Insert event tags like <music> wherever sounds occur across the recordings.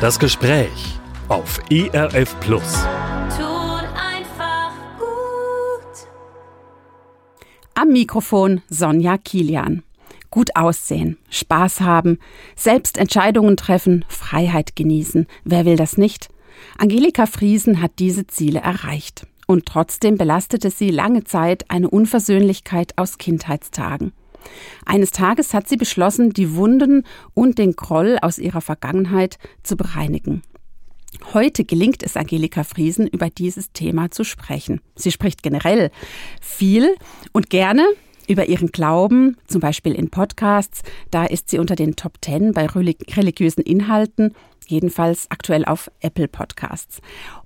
Das Gespräch auf ERF Plus. Tut einfach gut. Am Mikrofon Sonja Kilian. Gut aussehen, Spaß haben, selbst Entscheidungen treffen, Freiheit genießen. Wer will das nicht? Angelika Friesen hat diese Ziele erreicht. Und trotzdem belastete sie lange Zeit eine Unversöhnlichkeit aus Kindheitstagen. Eines Tages hat sie beschlossen, die Wunden und den Groll aus ihrer Vergangenheit zu bereinigen. Heute gelingt es Angelika Friesen, über dieses Thema zu sprechen. Sie spricht generell viel und gerne über ihren Glauben, zum Beispiel in Podcasts. Da ist sie unter den Top Ten bei religiösen Inhalten, jedenfalls aktuell auf Apple Podcasts.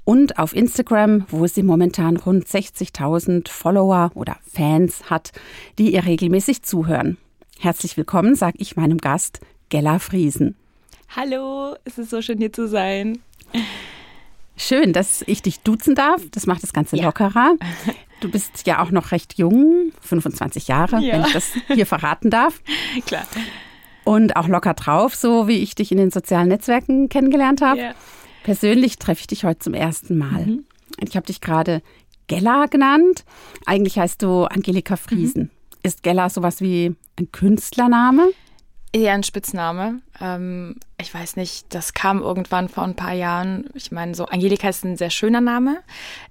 Und auf Instagram, wo sie momentan rund 60.000 Follower oder Fans hat, die ihr regelmäßig zuhören. Herzlich willkommen, sage ich meinem Gast, Gella Friesen. Hallo, es ist so schön hier zu sein. Schön, dass ich dich duzen darf. Das macht das Ganze ja. lockerer. <laughs> Du bist ja auch noch recht jung, 25 Jahre, ja. wenn ich das hier verraten darf. <laughs> Klar. Und auch locker drauf, so wie ich dich in den sozialen Netzwerken kennengelernt habe. Ja. Persönlich treffe ich dich heute zum ersten Mal. Mhm. Ich habe dich gerade Gella genannt. Eigentlich heißt du Angelika Friesen. Mhm. Ist Gella sowas wie ein Künstlername? Eher ein Spitzname. Ähm, ich weiß nicht, das kam irgendwann vor ein paar Jahren. Ich meine, so Angelika ist ein sehr schöner Name.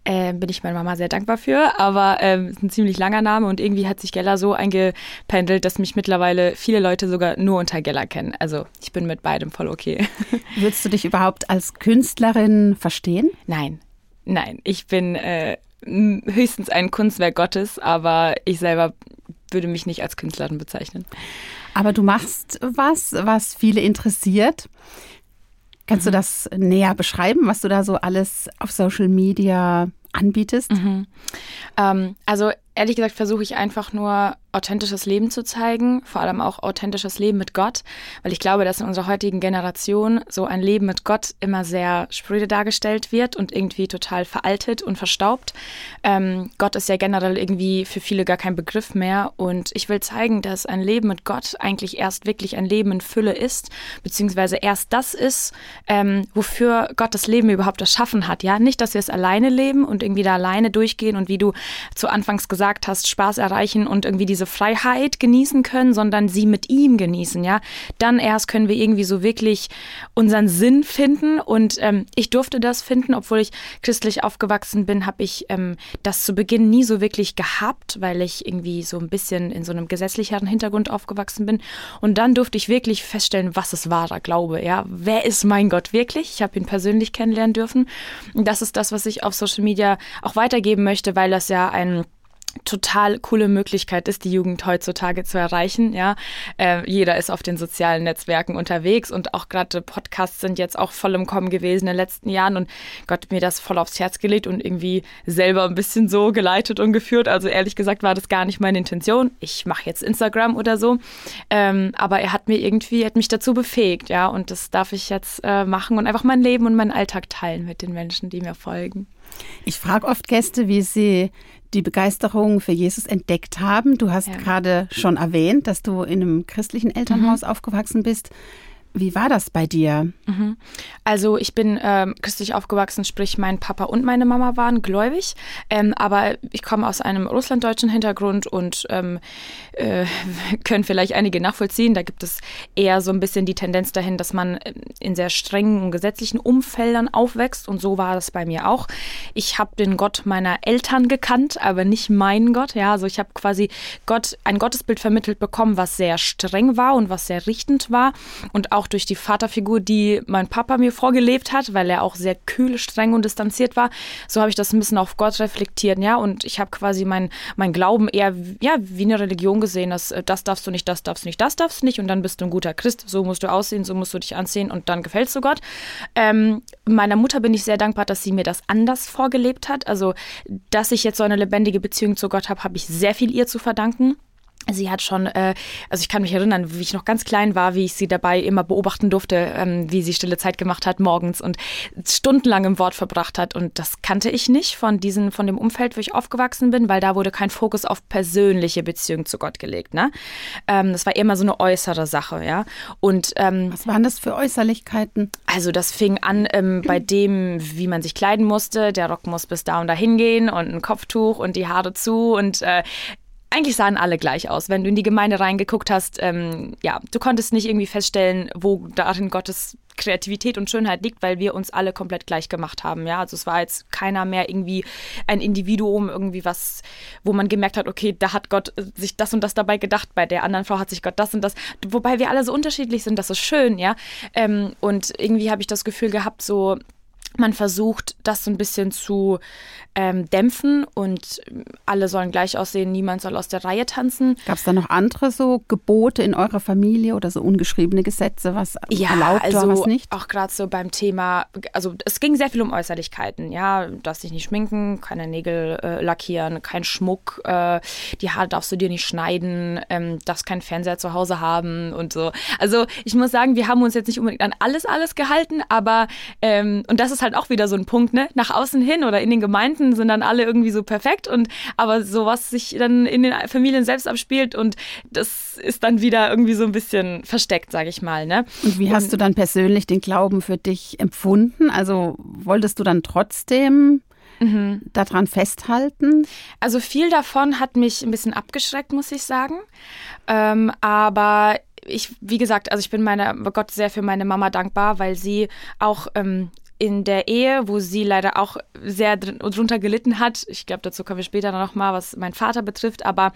Äh, bin ich meiner Mama sehr dankbar für, aber ähm, ist ein ziemlich langer Name und irgendwie hat sich Gella so eingependelt, dass mich mittlerweile viele Leute sogar nur unter Gella kennen. Also ich bin mit beidem voll okay. <laughs> Würdest du dich überhaupt als Künstlerin verstehen? Nein, nein. Ich bin äh, höchstens ein Kunstwerk Gottes, aber ich selber würde mich nicht als Künstlerin bezeichnen. Aber du machst was, was viele interessiert. Kannst mhm. du das näher beschreiben, was du da so alles auf Social Media anbietest? Mhm. Ähm, also ehrlich gesagt versuche ich einfach nur authentisches Leben zu zeigen, vor allem auch authentisches Leben mit Gott, weil ich glaube, dass in unserer heutigen Generation so ein Leben mit Gott immer sehr spröde dargestellt wird und irgendwie total veraltet und verstaubt. Ähm, Gott ist ja generell irgendwie für viele gar kein Begriff mehr und ich will zeigen, dass ein Leben mit Gott eigentlich erst wirklich ein Leben in Fülle ist, beziehungsweise erst das ist, ähm, wofür Gott das Leben überhaupt erschaffen hat. Ja, nicht, dass wir es alleine leben und irgendwie da alleine durchgehen und wie du zu Anfangs gesagt hast, Spaß erreichen und irgendwie diese Freiheit genießen können, sondern sie mit ihm genießen, ja. Dann erst können wir irgendwie so wirklich unseren Sinn finden und ähm, ich durfte das finden, obwohl ich christlich aufgewachsen bin, habe ich ähm, das zu Beginn nie so wirklich gehabt, weil ich irgendwie so ein bisschen in so einem gesetzlicheren Hintergrund aufgewachsen bin und dann durfte ich wirklich feststellen, was ist wahrer Glaube, ja. Wer ist mein Gott wirklich? Ich habe ihn persönlich kennenlernen dürfen. Und das ist das, was ich auf Social Media auch weitergeben möchte, weil das ja ein total coole Möglichkeit ist, die Jugend heutzutage zu erreichen. Ja, äh, jeder ist auf den sozialen Netzwerken unterwegs und auch gerade Podcasts sind jetzt auch voll im Kommen gewesen in den letzten Jahren und Gott hat mir das voll aufs Herz gelegt und irgendwie selber ein bisschen so geleitet und geführt. Also ehrlich gesagt war das gar nicht meine Intention. Ich mache jetzt Instagram oder so, ähm, aber er hat mir irgendwie, hat mich dazu befähigt, ja, und das darf ich jetzt äh, machen und einfach mein Leben und meinen Alltag teilen mit den Menschen, die mir folgen. Ich frage oft Gäste, wie sie die Begeisterung für Jesus entdeckt haben. Du hast ja. gerade schon erwähnt, dass du in einem christlichen Elternhaus mhm. aufgewachsen bist. Wie war das bei dir? Mhm. Also ich bin ähm, christlich aufgewachsen, sprich mein Papa und meine Mama waren gläubig, ähm, aber ich komme aus einem russlanddeutschen Hintergrund und ähm, äh, <laughs> können vielleicht einige nachvollziehen. Da gibt es eher so ein bisschen die Tendenz dahin, dass man in sehr strengen gesetzlichen Umfeldern aufwächst und so war das bei mir auch. Ich habe den Gott meiner Eltern gekannt, aber nicht meinen Gott. Ja, also ich habe quasi Gott ein Gottesbild vermittelt bekommen, was sehr streng war und was sehr richtend war und auch auch durch die Vaterfigur, die mein Papa mir vorgelebt hat, weil er auch sehr kühl, streng und distanziert war. So habe ich das ein bisschen auf Gott reflektiert, ja. Und ich habe quasi mein, mein Glauben eher ja, wie eine Religion gesehen, dass äh, das darfst du nicht, das darfst du nicht, das darfst du nicht und dann bist du ein guter Christ. So musst du aussehen, so musst du dich anziehen und dann gefällst du Gott. Ähm, meiner Mutter bin ich sehr dankbar, dass sie mir das anders vorgelebt hat. Also, dass ich jetzt so eine lebendige Beziehung zu Gott habe, habe ich sehr viel ihr zu verdanken. Sie hat schon, äh, also ich kann mich erinnern, wie ich noch ganz klein war, wie ich sie dabei immer beobachten durfte, ähm, wie sie stille Zeit gemacht hat morgens und stundenlang im Wort verbracht hat. Und das kannte ich nicht von diesen, von dem Umfeld, wo ich aufgewachsen bin, weil da wurde kein Fokus auf persönliche Beziehung zu Gott gelegt. Ne? Ähm, das war immer so eine äußere Sache, ja. Und ähm, Was waren das für Äußerlichkeiten? also das fing an ähm, bei <clears throat> dem, wie man sich kleiden musste. Der Rock muss bis da und da hingehen und ein Kopftuch und die Haare zu und äh, eigentlich sahen alle gleich aus. Wenn du in die Gemeinde reingeguckt hast, ähm, ja, du konntest nicht irgendwie feststellen, wo darin Gottes Kreativität und Schönheit liegt, weil wir uns alle komplett gleich gemacht haben. Ja, also es war jetzt keiner mehr irgendwie ein Individuum, irgendwie was, wo man gemerkt hat, okay, da hat Gott äh, sich das und das dabei gedacht, bei der anderen Frau hat sich Gott das und das. Wobei wir alle so unterschiedlich sind, das ist schön, ja. Ähm, und irgendwie habe ich das Gefühl gehabt, so man versucht, das so ein bisschen zu ähm, dämpfen und alle sollen gleich aussehen, niemand soll aus der Reihe tanzen. Gab es da noch andere so Gebote in eurer Familie oder so ungeschriebene Gesetze, was erlaubt also war, was nicht? auch gerade so beim Thema, also es ging sehr viel um Äußerlichkeiten, ja, darfst dich nicht schminken, keine Nägel äh, lackieren, kein Schmuck, äh, die Haare darfst du dir nicht schneiden, ähm, darfst keinen Fernseher zu Hause haben und so. Also ich muss sagen, wir haben uns jetzt nicht unbedingt an alles, alles gehalten, aber ähm, und das ist halt auch wieder so ein Punkt, ne, nach außen hin oder in den Gemeinden sind dann alle irgendwie so perfekt und aber so was sich dann in den Familien selbst abspielt und das ist dann wieder irgendwie so ein bisschen versteckt, sage ich mal, ne? Und wie hast du dann persönlich den Glauben für dich empfunden? Also wolltest du dann trotzdem daran festhalten? Also viel davon hat mich ein bisschen abgeschreckt, muss ich sagen. Ähm, aber ich, wie gesagt, also ich bin meiner Gott sehr für meine Mama dankbar, weil sie auch ähm, in der Ehe, wo sie leider auch sehr dr drunter gelitten hat, ich glaube, dazu kommen wir später noch mal, was meinen Vater betrifft, aber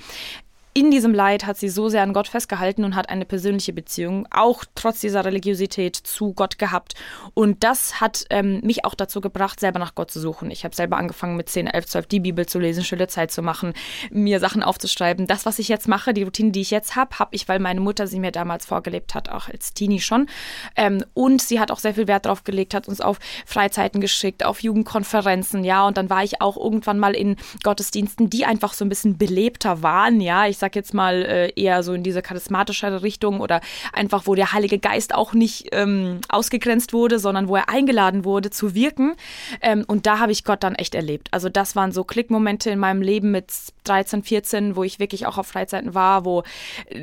in diesem Leid hat sie so sehr an Gott festgehalten und hat eine persönliche Beziehung, auch trotz dieser Religiosität, zu Gott gehabt. Und das hat ähm, mich auch dazu gebracht, selber nach Gott zu suchen. Ich habe selber angefangen, mit 10, 11, 12 die Bibel zu lesen, stille Zeit zu machen, mir Sachen aufzuschreiben. Das, was ich jetzt mache, die Routine, die ich jetzt habe, habe ich, weil meine Mutter sie mir damals vorgelebt hat, auch als Teenie schon. Ähm, und sie hat auch sehr viel Wert darauf gelegt, hat uns auf Freizeiten geschickt, auf Jugendkonferenzen, ja. Und dann war ich auch irgendwann mal in Gottesdiensten, die einfach so ein bisschen belebter waren, ja. Ich sag jetzt mal äh, eher so in diese charismatischere Richtung oder einfach, wo der Heilige Geist auch nicht ähm, ausgegrenzt wurde, sondern wo er eingeladen wurde zu wirken. Ähm, und da habe ich Gott dann echt erlebt. Also das waren so Klickmomente in meinem Leben mit 13, 14, wo ich wirklich auch auf Freizeiten war, wo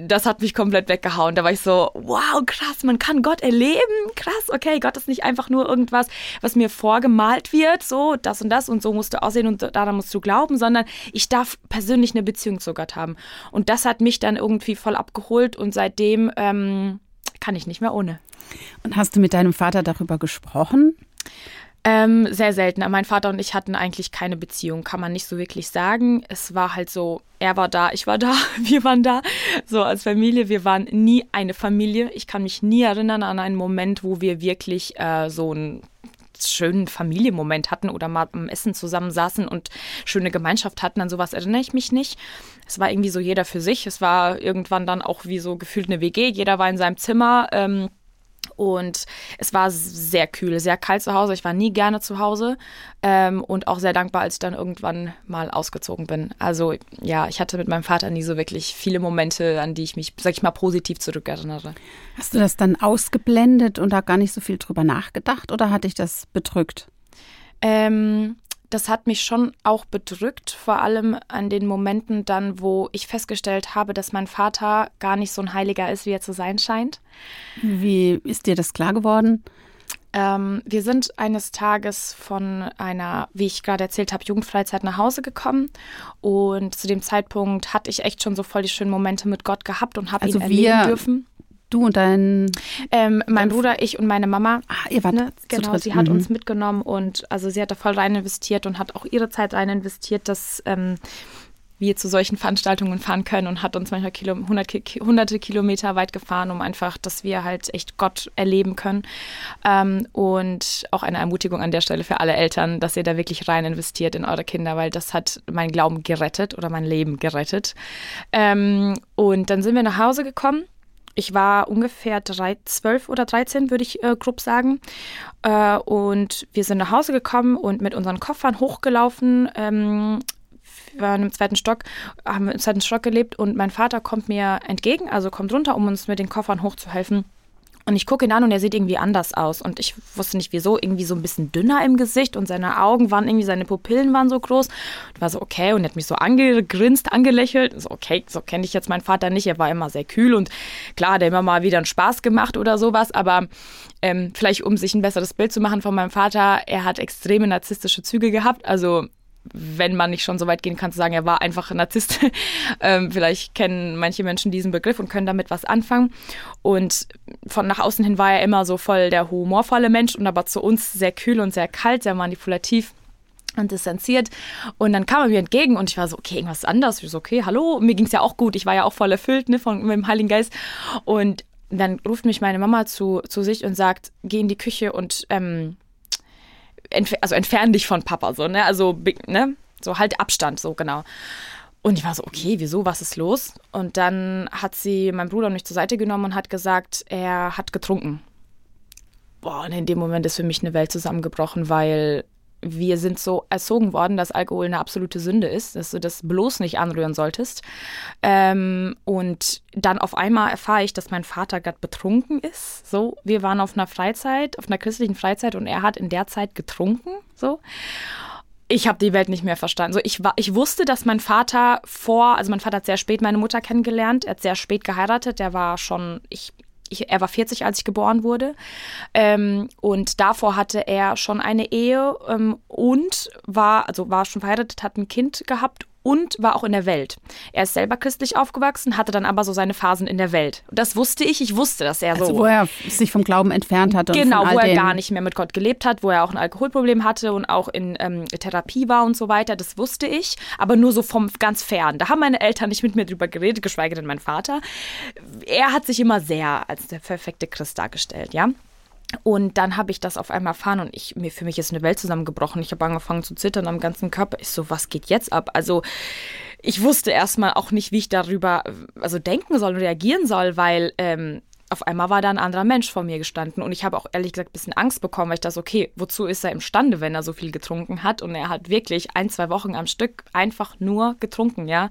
das hat mich komplett weggehauen. Da war ich so, wow, krass, man kann Gott erleben. Krass, okay, Gott ist nicht einfach nur irgendwas, was mir vorgemalt wird, so das und das und so musst du aussehen und daran musst du glauben, sondern ich darf persönlich eine Beziehung zu Gott haben. Und das hat mich dann irgendwie voll abgeholt und seitdem ähm, kann ich nicht mehr ohne. Und hast du mit deinem Vater darüber gesprochen? Ähm, sehr selten. Mein Vater und ich hatten eigentlich keine Beziehung, kann man nicht so wirklich sagen. Es war halt so, er war da, ich war da, <laughs> wir waren da. So als Familie, wir waren nie eine Familie. Ich kann mich nie erinnern an einen Moment, wo wir wirklich äh, so einen schönen Familienmoment hatten oder mal am Essen zusammen saßen und schöne Gemeinschaft hatten. An sowas erinnere ich mich nicht. Es war irgendwie so jeder für sich. Es war irgendwann dann auch wie so gefühlt eine WG. Jeder war in seinem Zimmer. Ähm, und es war sehr kühl, sehr kalt zu Hause. Ich war nie gerne zu Hause ähm, und auch sehr dankbar, als ich dann irgendwann mal ausgezogen bin. Also ja, ich hatte mit meinem Vater nie so wirklich viele Momente, an die ich mich, sag ich mal, positiv zurückerinnere. Hast du das dann ausgeblendet und da gar nicht so viel drüber nachgedacht oder hat dich das bedrückt? Ähm, das hat mich schon auch bedrückt, vor allem an den Momenten dann, wo ich festgestellt habe, dass mein Vater gar nicht so ein Heiliger ist, wie er zu sein scheint. Wie ist dir das klar geworden? Ähm, wir sind eines Tages von einer, wie ich gerade erzählt habe, Jugendfreizeit nach Hause gekommen und zu dem Zeitpunkt hatte ich echt schon so voll die schönen Momente mit Gott gehabt und habe Also ihn erleben dürfen. Du und dein. Ähm, mein Bruder, ich und meine Mama. Ah, ihr wart Ne? Genau, dritt. sie hat Mhm. uns mitgenommen und also sie hat da voll rein investiert und hat auch ihre Zeit rein investiert, dass ähm, wir zu solchen Veranstaltungen fahren können und hat uns manchmal Kilo, hundert, hunderte Kilometer weit gefahren, um einfach, dass wir halt echt Gott erleben können. Ähm, und auch eine Ermutigung an der Stelle für alle Eltern, dass ihr da wirklich rein investiert in eure Kinder, weil das hat meinen Glauben gerettet oder mein Leben gerettet. Ähm, und dann sind wir nach Hause gekommen. Ich war ungefähr drei, 12 oder 13, würde ich äh, grob sagen. Äh, und wir sind nach Hause gekommen und mit unseren Koffern hochgelaufen ähm, Wir waren im zweiten Stock, haben im zweiten Stock gelebt und mein Vater kommt mir entgegen, also kommt runter, um uns mit den Koffern hochzuhelfen. Und ich gucke ihn an und er sieht irgendwie anders aus. Und ich wusste nicht wieso, irgendwie so ein bisschen dünner im Gesicht und seine Augen waren irgendwie, seine Pupillen waren so groß. Und war so, okay. Und er hat mich so angegrinst, angelächelt. So, okay, so kenne ich jetzt meinen Vater nicht. Er war immer sehr kühl und klar, der immer mal wieder einen Spaß gemacht oder sowas. Aber ähm, vielleicht, um sich ein besseres Bild zu machen von meinem Vater, er hat extreme narzisstische Züge gehabt. Also wenn man nicht schon so weit gehen kann zu sagen, er war einfach ein Narzisst. <laughs> ähm, vielleicht kennen manche Menschen diesen Begriff und können damit was anfangen. Und von nach außen hin war er immer so voll der humorvolle Mensch und aber zu uns sehr kühl und sehr kalt, sehr manipulativ und distanziert. Und dann kam er mir entgegen und ich war so, okay, irgendwas anders. Ich so, okay, hallo. Mir ging es ja auch gut. Ich war ja auch voll erfüllt ne, von, mit dem Heiligen Geist. Und dann ruft mich meine Mama zu, zu sich und sagt, geh in die Küche und ähm, entf also entfern dich von Papa, so, ne? Also, ne? So halt Abstand, so genau. Und ich war so, okay, wieso, was ist los? Und dann hat sie meinen Bruder und mich zur Seite genommen und hat gesagt, er hat getrunken. Boah, und in dem Moment ist für mich eine Welt zusammengebrochen, weil wir sind so erzogen worden, dass Alkohol eine absolute Sünde ist, dass du das bloß nicht anrühren solltest. Ähm, und dann auf einmal erfahre ich, dass mein Vater gerade betrunken ist. So, wir waren auf einer Freizeit, auf einer christlichen Freizeit und er hat in der Zeit getrunken. So. Ich habe die Welt nicht mehr verstanden. So, ich, war, ich wusste, dass mein Vater vor, also mein Vater hat sehr spät meine Mutter kennengelernt, er hat sehr spät geheiratet, der war schon, ich ich, er war 40, als ich geboren wurde. Ähm, und davor hatte er schon eine Ehe ähm, und war, also war schon verheiratet, hat ein Kind gehabt und war auch in der Welt. Er ist selber christlich aufgewachsen, hatte dann aber so seine Phasen in der Welt. Das wusste ich, ich wusste, dass er also so. Wo er sich vom Glauben entfernt hatte. Genau, wo er gar nicht mehr mit Gott gelebt hat, wo er auch ein Alkoholproblem hatte und auch in ähm, Therapie war und so weiter. Das wusste ich, aber nur so vom ganz fern. Da haben meine Eltern nicht mit mir drüber geredet, geschweige denn mein Vater. Er hat sich immer sehr als der perfekte Christ dargestellt, ja. Und dann habe ich das auf einmal erfahren und ich, mir, für mich ist eine Welt zusammengebrochen. Ich habe angefangen zu zittern am ganzen Körper. Ich so, was geht jetzt ab? Also ich wusste erstmal auch nicht, wie ich darüber also denken soll und reagieren soll, weil ähm, auf einmal war da ein anderer Mensch vor mir gestanden und ich habe auch ehrlich gesagt ein bisschen Angst bekommen, weil ich dachte, okay, wozu ist er imstande, wenn er so viel getrunken hat? Und er hat wirklich ein, zwei Wochen am Stück einfach nur getrunken, ja.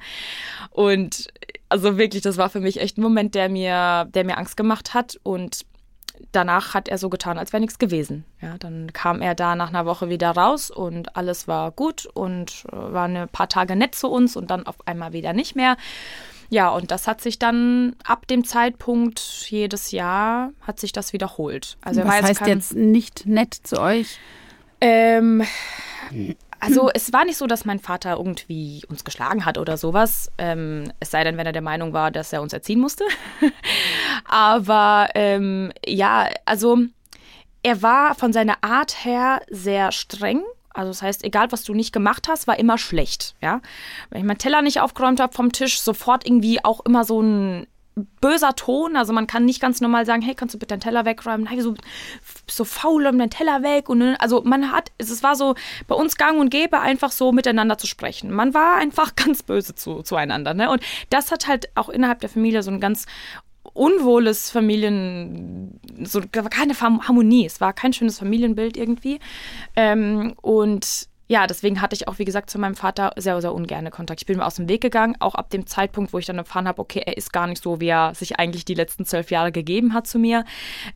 Und also wirklich, das war für mich echt ein Moment, der mir, der mir Angst gemacht hat und danach hat er so getan, als wäre nichts gewesen. Ja, dann kam er da nach einer Woche wieder raus und alles war gut und äh, war ein paar Tage nett zu uns und dann auf einmal wieder nicht mehr. Ja, und das hat sich dann ab dem Zeitpunkt jedes Jahr hat sich das wiederholt. Also Was heißt jetzt nicht nett zu euch? Ähm, also es war nicht so, dass mein Vater irgendwie uns geschlagen hat oder sowas. Ähm, es sei denn, wenn er der Meinung war, dass er uns erziehen musste. <laughs> Aber ähm, ja, also er war von seiner Art her sehr streng. Also das heißt, egal was du nicht gemacht hast, war immer schlecht. Ja, wenn ich meinen Teller nicht aufgeräumt habe vom Tisch, sofort irgendwie auch immer so ein böser Ton. Also man kann nicht ganz normal sagen, hey, kannst du bitte deinen Teller wegräumen? Nein, so, so faul um deinen Teller weg. Und also man hat, es war so bei uns gang und gäbe, einfach so miteinander zu sprechen. Man war einfach <laughs> ganz böse zu, zueinander. Ne? Und das hat halt auch innerhalb der Familie so ein ganz unwohles Familien, so keine Harmonie, es war kein schönes Familienbild irgendwie. Ähm, und ja, deswegen hatte ich auch, wie gesagt, zu meinem Vater sehr, sehr ungerne Kontakt. Ich bin mir aus dem Weg gegangen, auch ab dem Zeitpunkt, wo ich dann erfahren habe, okay, er ist gar nicht so, wie er sich eigentlich die letzten zwölf Jahre gegeben hat zu mir.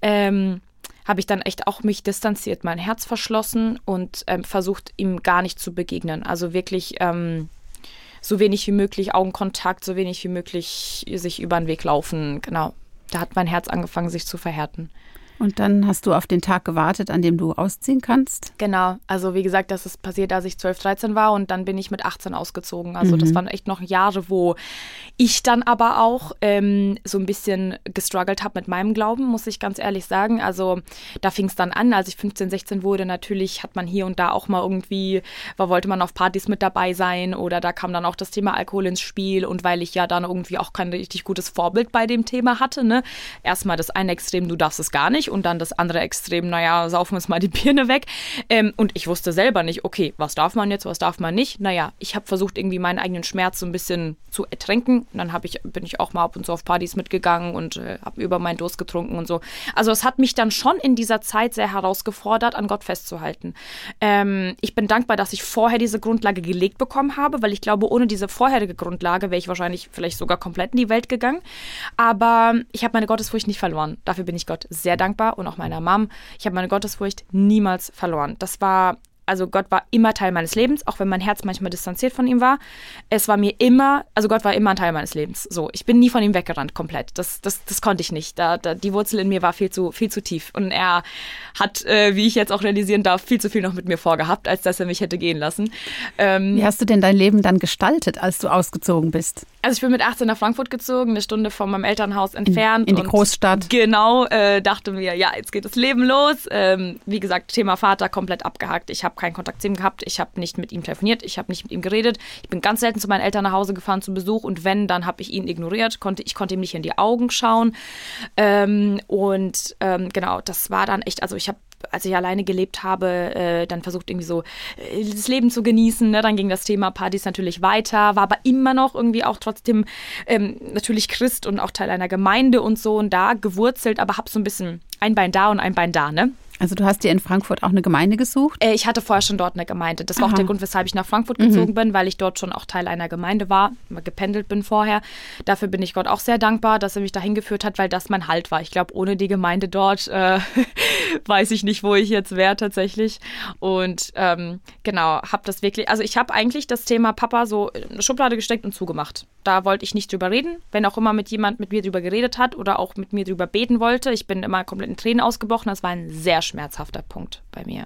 Ähm, habe ich dann echt auch mich distanziert, mein Herz verschlossen und ähm, versucht, ihm gar nicht zu begegnen. Also wirklich ähm, so wenig wie möglich Augenkontakt, so wenig wie möglich sich über den Weg laufen. Genau. Da hat mein Herz angefangen, sich zu verhärten. Und dann hast du auf den Tag gewartet, an dem du ausziehen kannst? Genau. Also wie gesagt, das ist passiert, als ich 12, 13 war und dann bin ich mit 18 ausgezogen. Also mhm. das waren echt noch Jahre, wo ich dann aber auch ähm, so ein bisschen gestruggelt habe mit meinem Glauben, muss ich ganz ehrlich sagen. Also da fing es dann an, als ich 15, 16 wurde. Natürlich hat man hier und da auch mal irgendwie, war, wollte man auf Partys mit dabei sein oder da kam dann auch das Thema Alkohol ins Spiel und weil ich ja dann irgendwie auch kein richtig gutes Vorbild bei dem Thema hatte. Ne? Erstmal das eine Extrem, du darfst es gar nicht nicht. Und dann das andere Extrem, naja, saufen wir uns mal die <laughs> Birne weg. Ähm, und ich wusste selber nicht, okay, was darf man jetzt, was darf man nicht. Naja, ich habe versucht, irgendwie meinen eigenen Schmerz so ein bisschen zu ertränken. Und dann ich, bin ich auch mal ab und zu auf Partys mitgegangen und äh, habe über meinen Durst getrunken und so. Also es hat mich dann schon in dieser Zeit sehr herausgefordert, an Gott festzuhalten. Ähm, ich bin dankbar, dass ich vorher diese Grundlage gelegt bekommen habe, weil ich glaube, ohne diese vorherige Grundlage wäre ich wahrscheinlich vielleicht sogar komplett in die Welt gegangen. Aber ich habe meine Gottesfurcht nicht verloren. Dafür bin ich Gott sehr dankbar und auch meiner Mom. Ich habe meine Gottesfurcht niemals verloren. Das war also Gott war immer Teil meines Lebens, auch wenn mein Herz manchmal distanziert von ihm war. Es war mir immer, also Gott war immer ein Teil meines Lebens. So, ich bin nie von ihm weggerannt komplett. Das, das, das konnte ich nicht. Da, da, die Wurzel in mir war viel zu, viel zu tief. Und er hat, äh, wie ich jetzt auch realisieren darf, viel zu viel noch mit mir vorgehabt, als dass er mich hätte gehen lassen. Ähm, wie hast du denn dein Leben dann gestaltet, als du ausgezogen bist? Also ich bin mit 18 nach Frankfurt gezogen, eine Stunde von meinem Elternhaus entfernt. In, in die Großstadt. Genau, äh, dachte mir, ja, jetzt geht das Leben los. Ähm, wie gesagt, Thema Vater komplett abgehakt. Ich habe habe keinen Kontakt zu ihm gehabt, ich habe nicht mit ihm telefoniert, ich habe nicht mit ihm geredet. Ich bin ganz selten zu meinen Eltern nach Hause gefahren zum Besuch und wenn, dann habe ich ihn ignoriert, konnte, ich konnte ihm nicht in die Augen schauen. Ähm, und ähm, genau, das war dann echt, also ich habe als ich alleine gelebt habe, äh, dann versucht irgendwie so äh, das Leben zu genießen. Ne? Dann ging das Thema Partys natürlich weiter, war aber immer noch irgendwie auch trotzdem ähm, natürlich Christ und auch Teil einer Gemeinde und so und da gewurzelt, aber habe so ein bisschen ein Bein da und ein Bein da, ne? Also du hast dir in Frankfurt auch eine Gemeinde gesucht? Äh, ich hatte vorher schon dort eine Gemeinde. Das war Aha. auch der Grund, weshalb ich nach Frankfurt gezogen mhm. bin, weil ich dort schon auch Teil einer Gemeinde war, gependelt bin vorher. Dafür bin ich Gott auch sehr dankbar, dass er mich dahin geführt hat, weil das mein Halt war. Ich glaube, ohne die Gemeinde dort äh, <laughs> weiß ich nicht, wo ich jetzt wäre tatsächlich. Und ähm, genau, habe das wirklich, also ich habe eigentlich das Thema Papa so in eine Schublade gesteckt und zugemacht. Da wollte ich nicht drüber reden, wenn auch immer mit jemand mit mir drüber geredet hat oder auch mit mir drüber beten wollte. Ich bin immer komplett in Tränen ausgebrochen. Das war ein sehr schmerzhafter Punkt bei mir.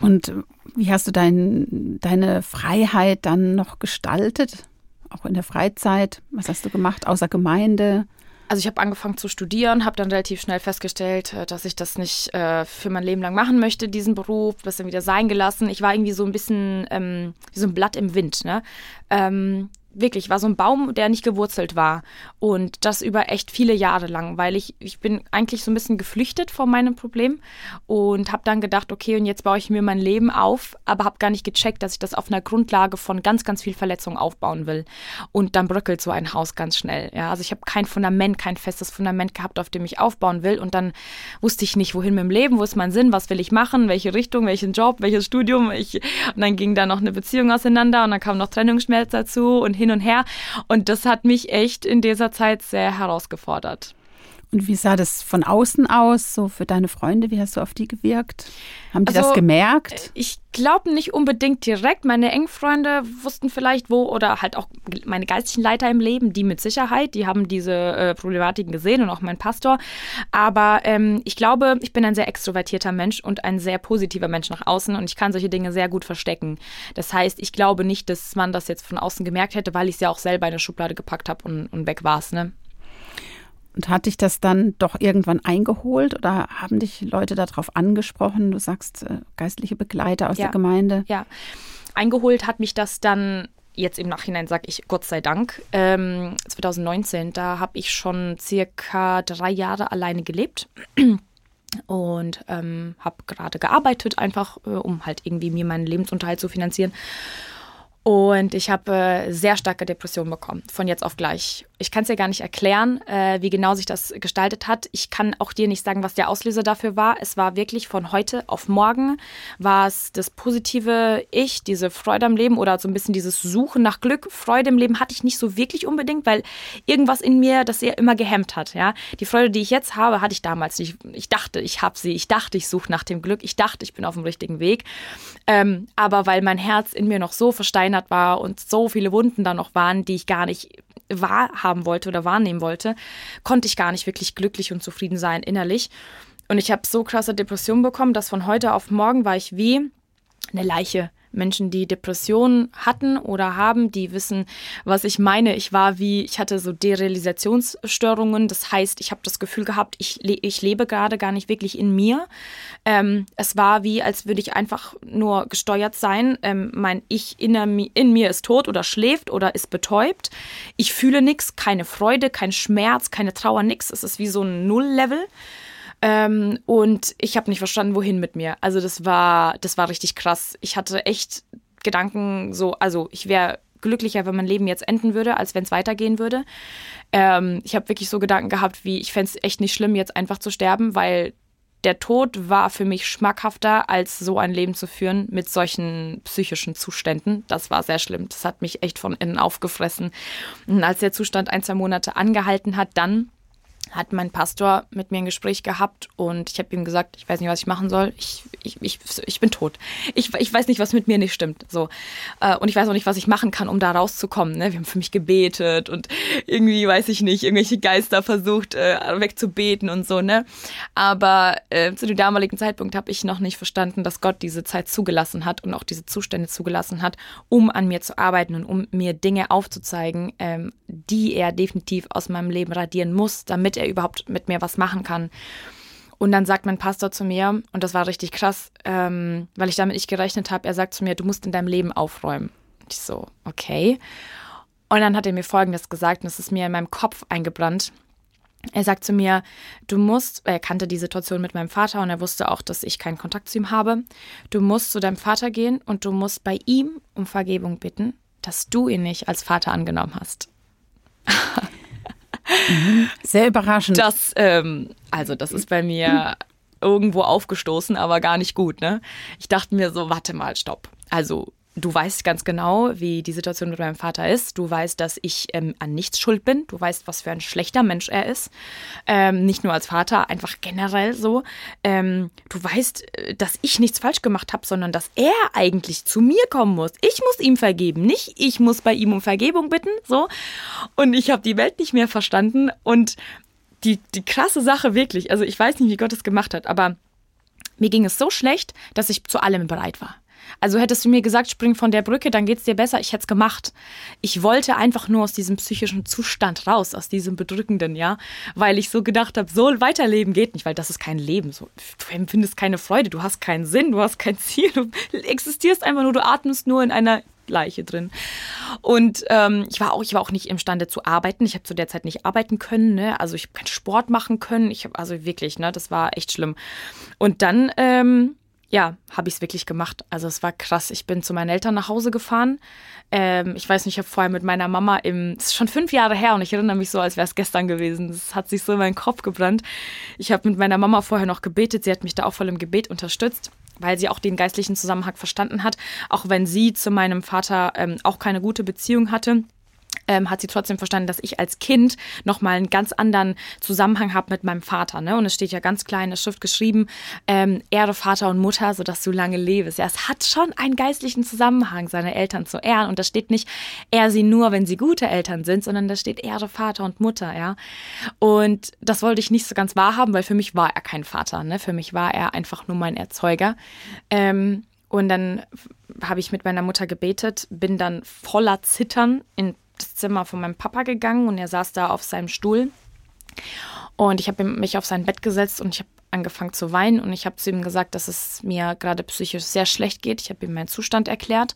Und wie hast du dein, deine Freiheit dann noch gestaltet? Auch in der Freizeit? Was hast du gemacht außer Gemeinde? Also ich habe angefangen zu studieren, habe dann relativ schnell festgestellt, äh, dass ich das nicht äh, für mein Leben lang machen möchte, diesen Beruf, das dann wieder sein gelassen. Ich war irgendwie so ein bisschen ähm, wie so ein Blatt im Wind. Ne? Ähm, wirklich, war so ein Baum, der nicht gewurzelt war. Und das über echt viele Jahre lang, weil ich, ich bin eigentlich so ein bisschen geflüchtet vor meinem Problem und habe dann gedacht, okay, und jetzt baue ich mir mein Leben auf, aber habe gar nicht gecheckt, dass ich das auf einer Grundlage von ganz, ganz viel Verletzung aufbauen will. Und dann bröckelt so ein Haus ganz schnell. Ja, also ich habe kein Fundament, kein festes Fundament gehabt, auf dem ich aufbauen will. Und dann wusste ich nicht, wohin mit dem Leben, wo ist mein Sinn, was will ich machen, welche Richtung, welchen Job, welches Studium. Ich, und dann ging da noch eine Beziehung auseinander und dann kam noch Trennungsschmerz dazu und hin und her. Und das hat mich echt in dieser Zeit sehr herausgefordert. Und wie sah das von außen aus, so für deine Freunde? Wie hast du auf die gewirkt? Haben die also, das gemerkt? Ich glaube nicht unbedingt direkt. Meine engen Freunde wussten vielleicht wo oder halt auch meine geistlichen Leiter im Leben, die mit Sicherheit, die haben diese äh, Problematiken gesehen und auch mein Pastor. Aber ähm, ich glaube, ich bin ein sehr extrovertierter Mensch und ein sehr positiver Mensch nach außen und ich kann solche Dinge sehr gut verstecken. Das heißt, ich glaube nicht, dass man das jetzt von außen gemerkt hätte, weil ich es ja auch selber in eine Schublade gepackt habe und, und weg war es. Ne? Und hat dich das dann doch irgendwann eingeholt oder haben dich Leute darauf angesprochen? Du sagst äh, geistliche Begleiter aus ja. der Gemeinde. Ja, eingeholt hat mich das dann jetzt im Nachhinein sage ich Gott sei Dank. Ähm, 2019, da habe ich schon circa drei Jahre alleine gelebt und ähm, habe gerade gearbeitet, einfach äh, um halt irgendwie mir meinen Lebensunterhalt zu finanzieren. Und ich habe äh, sehr starke Depressionen bekommen, von jetzt auf gleich. Ich kann es dir gar nicht erklären, äh, wie genau sich das gestaltet hat. Ich kann auch dir nicht sagen, was der Auslöser dafür war. Es war wirklich von heute auf morgen, war es das positive Ich, diese Freude am Leben oder so ein bisschen dieses Suchen nach Glück. Freude im Leben hatte ich nicht so wirklich unbedingt, weil irgendwas in mir das eher immer gehemmt hat. Ja? Die Freude, die ich jetzt habe, hatte ich damals nicht. Ich dachte, ich habe sie. Ich dachte, ich suche nach dem Glück. Ich dachte, ich bin auf dem richtigen Weg. Ähm, aber weil mein Herz in mir noch so versteinert war und so viele Wunden da noch waren, die ich gar nicht wahrhaben wollte oder wahrnehmen wollte, konnte ich gar nicht wirklich glücklich und zufrieden sein innerlich. Und ich habe so krasse Depressionen bekommen, dass von heute auf morgen war ich wie eine Leiche Menschen, die Depressionen hatten oder haben, die wissen, was ich meine. Ich war wie, ich hatte so Derealisationsstörungen. Das heißt, ich habe das Gefühl gehabt, ich, le ich lebe gerade gar nicht wirklich in mir. Ähm, es war wie, als würde ich einfach nur gesteuert sein. Ähm, mein Ich in, in mir ist tot oder schläft oder ist betäubt. Ich fühle nichts, keine Freude, kein Schmerz, keine Trauer, nichts. Es ist wie so ein Nulllevel. Ähm, und ich habe nicht verstanden, wohin mit mir. Also das war, das war richtig krass. Ich hatte echt Gedanken so, also ich wäre glücklicher, wenn mein Leben jetzt enden würde, als wenn es weitergehen würde. Ähm, ich habe wirklich so Gedanken gehabt, wie ich fände es echt nicht schlimm, jetzt einfach zu sterben, weil der Tod war für mich schmackhafter, als so ein Leben zu führen mit solchen psychischen Zuständen. Das war sehr schlimm. Das hat mich echt von innen aufgefressen. Und als der Zustand ein, zwei Monate angehalten hat, dann hat mein Pastor mit mir ein Gespräch gehabt und ich habe ihm gesagt, ich weiß nicht, was ich machen soll. Ich, ich, ich, ich bin tot. Ich, ich weiß nicht, was mit mir nicht stimmt. So. Äh, und ich weiß auch nicht, was ich machen kann, um da rauszukommen. Ne? Wir haben für mich gebetet und irgendwie, weiß ich nicht, irgendwelche Geister versucht äh, wegzubeten und so. Ne? Aber äh, zu dem damaligen Zeitpunkt habe ich noch nicht verstanden, dass Gott diese Zeit zugelassen hat und auch diese Zustände zugelassen hat, um an mir zu arbeiten und um mir Dinge aufzuzeigen, ähm, die er definitiv aus meinem Leben radieren muss, damit er überhaupt mit mir was machen kann. Und dann sagt mein Pastor zu mir, und das war richtig krass, ähm, weil ich damit nicht gerechnet habe, er sagt zu mir, du musst in deinem Leben aufräumen. Und ich so, okay. Und dann hat er mir Folgendes gesagt, und das ist mir in meinem Kopf eingebrannt. Er sagt zu mir, du musst, er kannte die Situation mit meinem Vater und er wusste auch, dass ich keinen Kontakt zu ihm habe. Du musst zu deinem Vater gehen und du musst bei ihm um Vergebung bitten, dass du ihn nicht als Vater angenommen hast. <laughs> Sehr überraschend. Das, ähm, also das ist bei mir irgendwo aufgestoßen, aber gar nicht gut, ne? Ich dachte mir so, warte mal, stopp. Also du weißt ganz genau, wie die Situation mit meinem Vater ist. Du weißt, dass ich ähm, an nichts schuld bin. Du weißt, was für ein schlechter Mensch er ist. Ähm, nicht nur als Vater, einfach generell so. Ähm, du weißt, äh, dass ich nichts falsch gemacht habe, sondern dass er eigentlich zu mir kommen muss. Ich muss ihm vergeben, nicht ich muss bei ihm um Vergebung bitten. So. Und ich habe die Welt nicht mehr verstanden. Und die, die krasse Sache wirklich, also ich weiß nicht, wie Gott es gemacht hat, aber mir ging es so schlecht, dass ich zu allem bereit war. Also hättest du mir gesagt, spring von der Brücke, dann geht's dir besser, ich hätte es gemacht. Ich wollte einfach nur aus diesem psychischen Zustand raus, aus diesem bedrückenden, ja, weil ich so gedacht habe, so weiterleben geht nicht, weil das ist kein Leben. So, du empfindest keine Freude, du hast keinen Sinn, du hast kein <laughs> Ziel, du existierst einfach nur, du atmest nur in einer Leiche drin. Und ähm, ich war auch, ich war auch nicht imstande zu arbeiten. Ich habe zu der Zeit nicht arbeiten können, ne? Also ich habe keinen Sport machen können. Ich habe also wirklich, ne, das war echt schlimm. Und dann ähm, ja, habe ich es wirklich gemacht. Also es war krass. Ich bin zu meinen Eltern nach Hause gefahren. Ähm, ich weiß nicht, ich habe vorher mit meiner Mama im, es ist schon fünf Jahre her und ich erinnere mich so, als wäre es gestern gewesen. Das hat sich so in meinen Kopf gebrannt. Ich habe mit meiner Mama vorher noch gebetet. Sie hat mich da auch voll im Gebet unterstützt weil sie auch den geistlichen Zusammenhang verstanden hat, auch wenn sie zu meinem Vater ähm, auch keine gute Beziehung hatte ähm, hat sie trotzdem verstanden, dass ich als Kind nochmal einen ganz anderen Zusammenhang habe mit meinem Vater. Ne? Und es steht ja ganz klein in der Schrift geschrieben, ähm, Ehre Vater und Mutter, sodass du lange lebst. Ja, es hat schon einen geistlichen Zusammenhang, seine Eltern zu ehren. Und da steht nicht, ehr sie nur, wenn sie gute Eltern sind, sondern da steht Ehre Vater und Mutter, ja. Und das wollte ich nicht so ganz wahrhaben, weil für mich war er kein Vater. Ne? Für mich war er einfach nur mein Erzeuger. Ähm, und dann habe ich mit meiner Mutter gebetet, bin dann voller Zittern in das Zimmer von meinem Papa gegangen und er saß da auf seinem Stuhl. Und ich habe mich auf sein Bett gesetzt und ich habe angefangen zu weinen und ich habe zu ihm gesagt, dass es mir gerade psychisch sehr schlecht geht. Ich habe ihm meinen Zustand erklärt.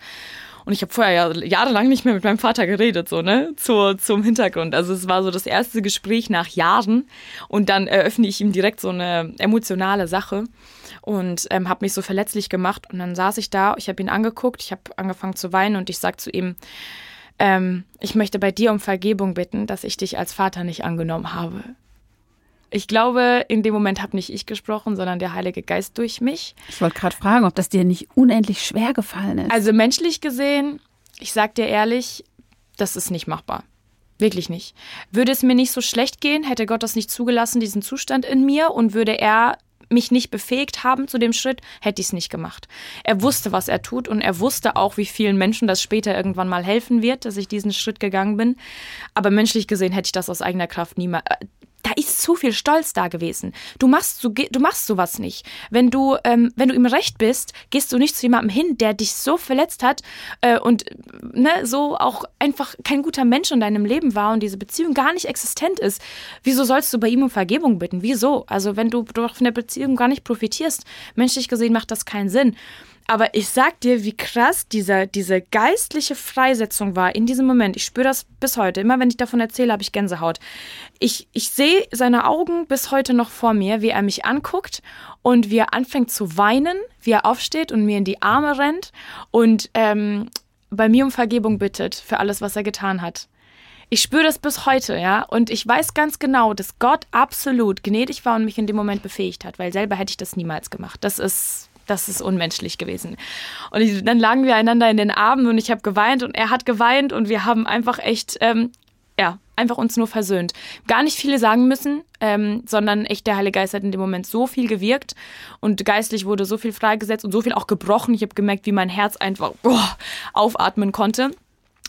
Und ich habe vorher ja jahrelang nicht mehr mit meinem Vater geredet, so, ne? Zu, zum Hintergrund. Also es war so das erste Gespräch nach Jahren und dann eröffne ich ihm direkt so eine emotionale Sache und ähm, habe mich so verletzlich gemacht. Und dann saß ich da, ich habe ihn angeguckt, ich habe angefangen zu weinen und ich sag zu ihm, ähm, ich möchte bei dir um Vergebung bitten, dass ich dich als Vater nicht angenommen habe. Ich glaube, in dem Moment habe nicht ich gesprochen, sondern der Heilige Geist durch mich. Ich wollte gerade fragen, ob das dir nicht unendlich schwer gefallen ist. Also menschlich gesehen, ich sag dir ehrlich, das ist nicht machbar. Wirklich nicht. Würde es mir nicht so schlecht gehen, hätte Gott das nicht zugelassen, diesen Zustand in mir, und würde er mich nicht befähigt haben zu dem Schritt, hätte ich es nicht gemacht. Er wusste, was er tut und er wusste auch, wie vielen Menschen das später irgendwann mal helfen wird, dass ich diesen Schritt gegangen bin. Aber menschlich gesehen hätte ich das aus eigener Kraft niemals, da ist zu viel Stolz da gewesen. Du machst, so, du machst sowas nicht. Wenn du, ähm, wenn du im Recht bist, gehst du nicht zu jemandem hin, der dich so verletzt hat äh, und ne, so auch einfach kein guter Mensch in deinem Leben war und diese Beziehung gar nicht existent ist. Wieso sollst du bei ihm um Vergebung bitten? Wieso? Also wenn du von der Beziehung gar nicht profitierst, menschlich gesehen macht das keinen Sinn. Aber ich sag dir, wie krass dieser, diese geistliche Freisetzung war in diesem Moment. Ich spüre das bis heute. Immer wenn ich davon erzähle, habe ich Gänsehaut. Ich, ich sehe seine Augen bis heute noch vor mir, wie er mich anguckt und wie er anfängt zu weinen, wie er aufsteht und mir in die Arme rennt und ähm, bei mir um Vergebung bittet für alles, was er getan hat. Ich spüre das bis heute, ja, und ich weiß ganz genau, dass Gott absolut gnädig war und mich in dem Moment befähigt hat, weil selber hätte ich das niemals gemacht. Das ist das ist unmenschlich gewesen. Und ich, dann lagen wir einander in den Armen und ich habe geweint und er hat geweint und wir haben einfach echt, ähm, ja, einfach uns nur versöhnt. Gar nicht viele sagen müssen, ähm, sondern echt der Heilige Geist hat in dem Moment so viel gewirkt und geistlich wurde so viel freigesetzt und so viel auch gebrochen. Ich habe gemerkt, wie mein Herz einfach oh, aufatmen konnte.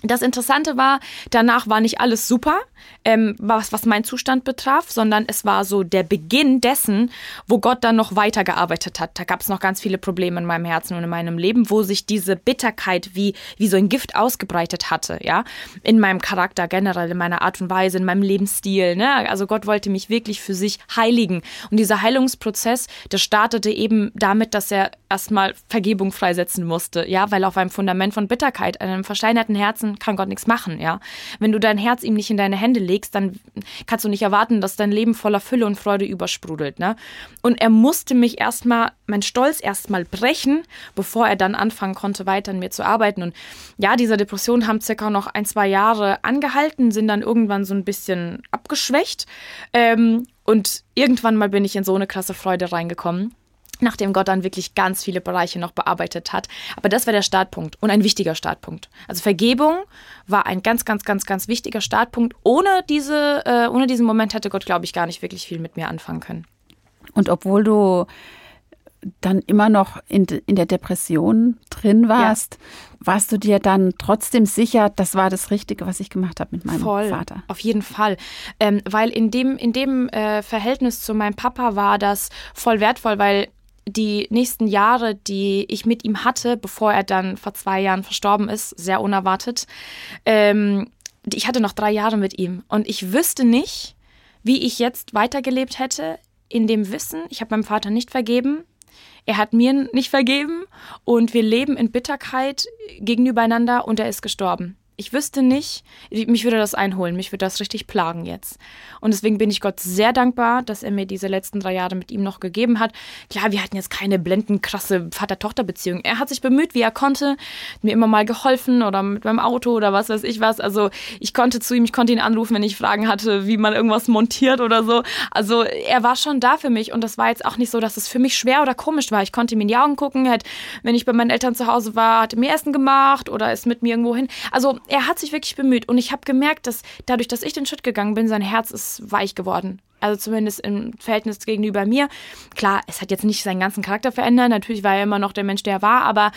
Das Interessante war, danach war nicht alles super, ähm, was, was meinen Zustand betraf, sondern es war so der Beginn dessen, wo Gott dann noch weitergearbeitet hat. Da gab es noch ganz viele Probleme in meinem Herzen und in meinem Leben, wo sich diese Bitterkeit wie, wie so ein Gift ausgebreitet hatte, ja, in meinem Charakter generell, in meiner Art und Weise, in meinem Lebensstil. Ne? Also Gott wollte mich wirklich für sich heiligen. Und dieser Heilungsprozess, der startete eben damit, dass er erstmal Vergebung freisetzen musste, ja, weil auf einem Fundament von Bitterkeit, einem versteinerten Herzen kann Gott nichts machen, ja. Wenn du dein Herz ihm nicht in deine Hände legst, dann kannst du nicht erwarten, dass dein Leben voller Fülle und Freude übersprudelt, ne? Und er musste mich erstmal, mein Stolz erstmal brechen, bevor er dann anfangen konnte, weiter an mir zu arbeiten. Und ja, diese Depressionen haben circa noch ein, zwei Jahre angehalten, sind dann irgendwann so ein bisschen abgeschwächt. Ähm, und irgendwann mal bin ich in so eine krasse Freude reingekommen nachdem Gott dann wirklich ganz viele Bereiche noch bearbeitet hat. Aber das war der Startpunkt und ein wichtiger Startpunkt. Also Vergebung war ein ganz, ganz, ganz, ganz wichtiger Startpunkt. Ohne, diese, äh, ohne diesen Moment hätte Gott, glaube ich, gar nicht wirklich viel mit mir anfangen können. Und obwohl du dann immer noch in, in der Depression drin warst, ja. warst du dir dann trotzdem sicher, das war das Richtige, was ich gemacht habe mit meinem Voll, Vater? Auf jeden Fall. Ähm, weil in dem, in dem äh, Verhältnis zu meinem Papa war das voll wertvoll, weil die nächsten Jahre, die ich mit ihm hatte, bevor er dann vor zwei Jahren verstorben ist, sehr unerwartet, ähm, ich hatte noch drei Jahre mit ihm. Und ich wüsste nicht, wie ich jetzt weitergelebt hätte in dem Wissen, ich habe meinem Vater nicht vergeben, er hat mir nicht vergeben und wir leben in Bitterkeit gegenübereinander und er ist gestorben ich wüsste nicht, mich würde das einholen, mich würde das richtig plagen jetzt. Und deswegen bin ich Gott sehr dankbar, dass er mir diese letzten drei Jahre mit ihm noch gegeben hat. Klar, wir hatten jetzt keine blendend krasse Vater-Tochter-Beziehung. Er hat sich bemüht, wie er konnte, mir immer mal geholfen oder mit meinem Auto oder was weiß ich was. Also ich konnte zu ihm, ich konnte ihn anrufen, wenn ich Fragen hatte, wie man irgendwas montiert oder so. Also er war schon da für mich und das war jetzt auch nicht so, dass es für mich schwer oder komisch war. Ich konnte ihm in die Augen gucken, hat, wenn ich bei meinen Eltern zu Hause war, hat er mir Essen gemacht oder ist mit mir irgendwo hin. Also er hat sich wirklich bemüht und ich habe gemerkt, dass dadurch, dass ich den Schritt gegangen bin, sein Herz ist weich geworden. Also zumindest im Verhältnis gegenüber mir. Klar, es hat jetzt nicht seinen ganzen Charakter verändert. Natürlich war er immer noch der Mensch, der er war, aber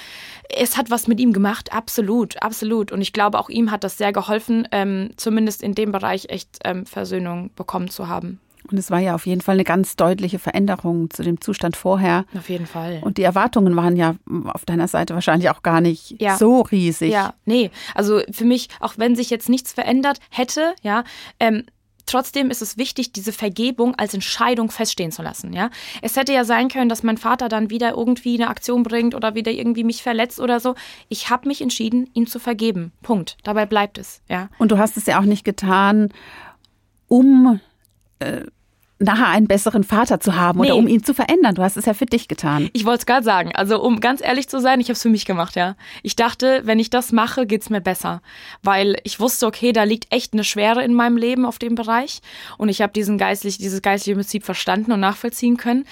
es hat was mit ihm gemacht. Absolut, absolut. Und ich glaube, auch ihm hat das sehr geholfen, ähm, zumindest in dem Bereich echt ähm, Versöhnung bekommen zu haben. Und es war ja auf jeden Fall eine ganz deutliche Veränderung zu dem Zustand vorher. Auf jeden Fall. Und die Erwartungen waren ja auf deiner Seite wahrscheinlich auch gar nicht ja. so riesig. Ja, nee. Also für mich, auch wenn sich jetzt nichts verändert hätte, ja, ähm, Trotzdem ist es wichtig, diese Vergebung als Entscheidung feststehen zu lassen. Ja? Es hätte ja sein können, dass mein Vater dann wieder irgendwie eine Aktion bringt oder wieder irgendwie mich verletzt oder so. Ich habe mich entschieden, ihm zu vergeben. Punkt. Dabei bleibt es. Ja? Und du hast es ja auch nicht getan, um äh, nachher einen besseren Vater zu haben nee. oder um ihn zu verändern. Du hast es ja für dich getan. Ich wollte es gerade sagen. Also um ganz ehrlich zu sein, ich habe es für mich gemacht, ja. Ich dachte, wenn ich das mache, geht's mir besser, weil ich wusste, okay, da liegt echt eine Schwere in meinem Leben auf dem Bereich und ich habe diesen geistlich, dieses geistliche Prinzip verstanden und nachvollziehen können.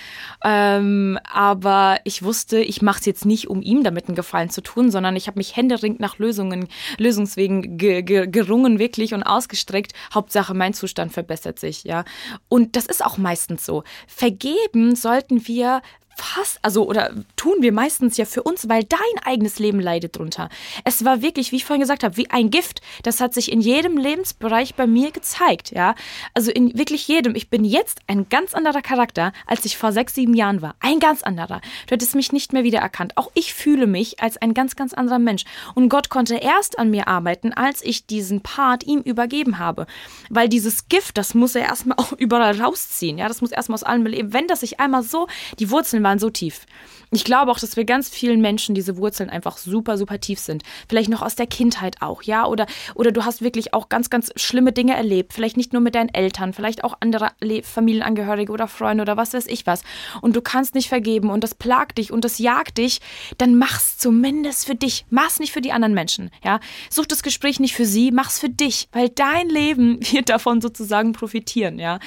Ähm, aber ich wusste, ich mache es jetzt nicht, um ihm damit einen Gefallen zu tun, sondern ich habe mich händeringend nach Lösungen, Lösungswegen ge ge gerungen wirklich und ausgestreckt. Hauptsache, mein Zustand verbessert sich, ja. Und das ist ist auch meistens so. Vergeben sollten wir fast, also oder tun wir meistens ja für uns, weil dein eigenes Leben leidet drunter. Es war wirklich, wie ich vorhin gesagt habe, wie ein Gift. Das hat sich in jedem Lebensbereich bei mir gezeigt, ja. Also in wirklich jedem. Ich bin jetzt ein ganz anderer Charakter, als ich vor sechs, sieben Jahren war. Ein ganz anderer. Du hättest mich nicht mehr wiedererkannt. Auch ich fühle mich als ein ganz, ganz anderer Mensch. Und Gott konnte erst an mir arbeiten, als ich diesen Part ihm übergeben habe. Weil dieses Gift, das muss er erstmal <laughs> auch überall rausziehen, ja. Das muss erstmal aus allem Leben. Wenn das sich einmal so die Wurzeln waren so tief. Ich glaube auch, dass bei ganz vielen Menschen diese Wurzeln einfach super, super tief sind. Vielleicht noch aus der Kindheit auch, ja? Oder, oder du hast wirklich auch ganz, ganz schlimme Dinge erlebt. Vielleicht nicht nur mit deinen Eltern, vielleicht auch andere Familienangehörige oder Freunde oder was weiß ich was. Und du kannst nicht vergeben und das plagt dich und das jagt dich. Dann mach's zumindest für dich. Mach's nicht für die anderen Menschen, ja? Such das Gespräch nicht für sie, mach's für dich, weil dein Leben <laughs> wird davon sozusagen profitieren, ja?